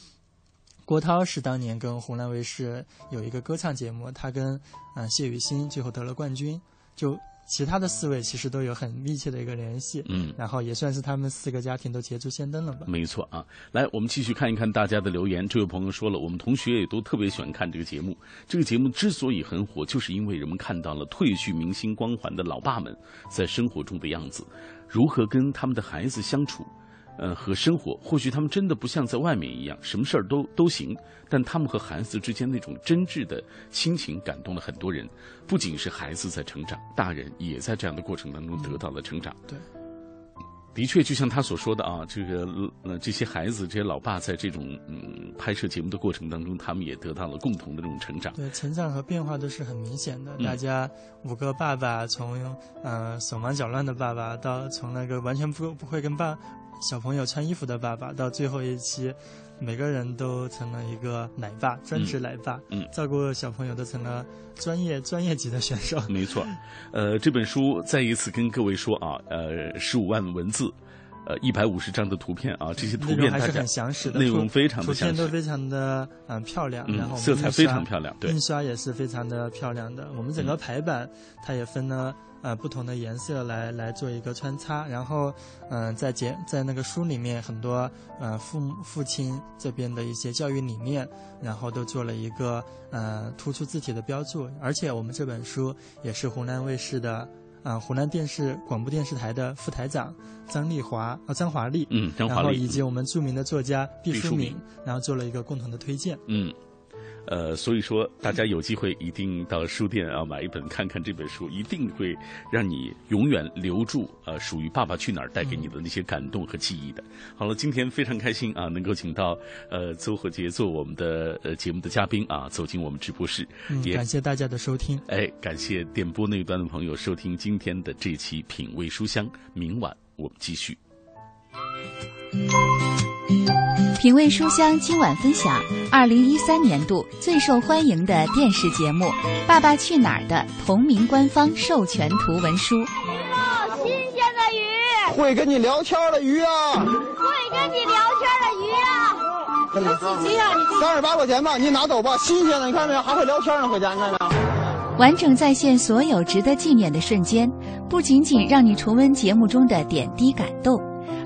[SPEAKER 4] 郭涛是当年跟湖南卫视有一个歌唱节目，他跟嗯谢雨欣最后得了冠军，就。其他的四位其实都有很密切的一个联系，
[SPEAKER 1] 嗯，
[SPEAKER 4] 然后也算是他们四个家庭都捷足先登了吧。
[SPEAKER 1] 没错啊，来，我们继续看一看大家的留言。这位朋友说了，我们同学也都特别喜欢看这个节目。这个节目之所以很火，就是因为人们看到了褪去明星光环的老爸们在生活中的样子，如何跟他们的孩子相处。呃，和生活，或许他们真的不像在外面一样，什么事儿都都行，但他们和孩子之间那种真挚的亲情，感动了很多人。不仅是孩子在成长，大人也在这样的过程当中得到了成长。
[SPEAKER 4] 对。
[SPEAKER 1] 的确，就像他所说的啊，这个呃，这些孩子、这些老爸在这种嗯拍摄节目的过程当中，他们也得到了共同的这种成长。
[SPEAKER 4] 对，成长和变化都是很明显的。大家五个爸爸，从呃手忙脚乱的爸爸，到从那个完全不不会跟爸小朋友穿衣服的爸爸，到最后一期。每个人都成了一个奶爸，专职奶爸，
[SPEAKER 1] 嗯，
[SPEAKER 4] 照顾小朋友都成了专业专业级的选手。
[SPEAKER 1] 没错，呃，这本书再一次跟各位说啊，呃，十五万文字，呃，一百五十张的图片啊，这些图片
[SPEAKER 4] 还是很详实的，
[SPEAKER 1] 内容非常的
[SPEAKER 4] 详实，图片都非常的嗯漂亮，然后
[SPEAKER 1] 色彩非常漂亮，对，
[SPEAKER 4] 印刷也是非常的漂亮的。我们整个排版它也分了。呃，不同的颜色来来做一个穿插，然后，嗯，在节在那个书里面很多呃父母父亲这边的一些教育理念，然后都做了一个呃突出字体的标注，而且我们这本书也是湖南卫视的啊湖南电视广播电视台的副台长张丽华啊张华丽，
[SPEAKER 1] 嗯，张华丽，
[SPEAKER 4] 然后以及我们著名的作家毕淑
[SPEAKER 1] 敏，
[SPEAKER 4] 然后做了一个共同的推荐，
[SPEAKER 1] 嗯。呃，所以说大家有机会一定到书店啊买一本看看这本书，一定会让你永远留住呃属于《爸爸去哪儿》带给你的那些感动和记忆的。好了，今天非常开心啊，能够请到呃邹和杰做我们的呃节目的嘉宾啊，走进我们直播室，
[SPEAKER 4] 也感谢大家的收听。
[SPEAKER 1] 哎，感谢电波那一端的朋友收听今天的这期品味书香，明晚我们继续。
[SPEAKER 2] 品味书香今晚分享二零一三年度最受欢迎的电视节目《爸爸去哪儿》的同名官方授权图文书。
[SPEAKER 5] 新鲜的鱼，
[SPEAKER 6] 会跟你聊天的鱼啊，
[SPEAKER 5] 会跟你聊天的鱼啊。
[SPEAKER 6] 几斤啊？你三十八块钱吧，你拿走吧，新鲜的，你看没有？还会聊天呢，回家你看没有？
[SPEAKER 2] 完整再现所有值得纪念的瞬间，不仅仅让你重温节目中的点滴感动。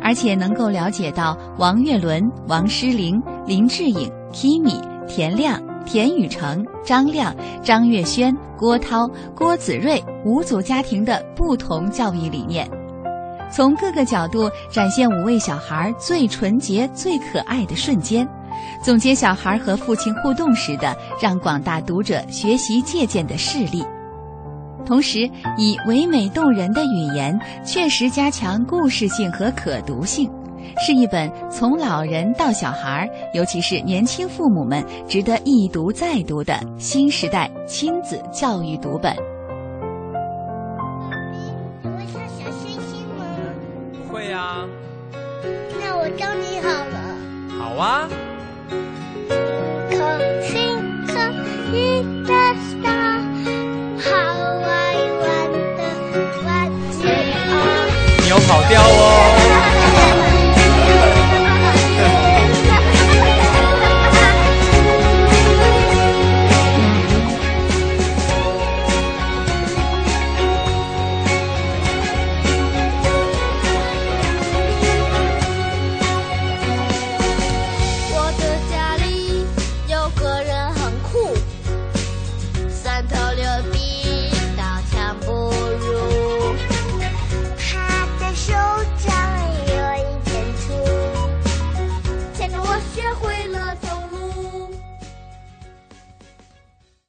[SPEAKER 2] 而且能够了解到王岳伦、王诗龄、林志颖、Kimi、田亮、田雨成、张亮、张月轩、郭涛、郭子睿五组家庭的不同教育理念，从各个角度展现五位小孩最纯洁、最可爱的瞬间，总结小孩和父亲互动时的让广大读者学习借鉴的事例。同时，以唯美动人的语言，确实加强故事性和可读性，是一本从老人到小孩，尤其是年轻父母们值得一读再读的新时代亲子教育读本。
[SPEAKER 5] 你会唱小星星吗？
[SPEAKER 7] 不会呀。
[SPEAKER 5] 那我教你好了。
[SPEAKER 7] 好啊。
[SPEAKER 5] 可星可一。你有跑掉？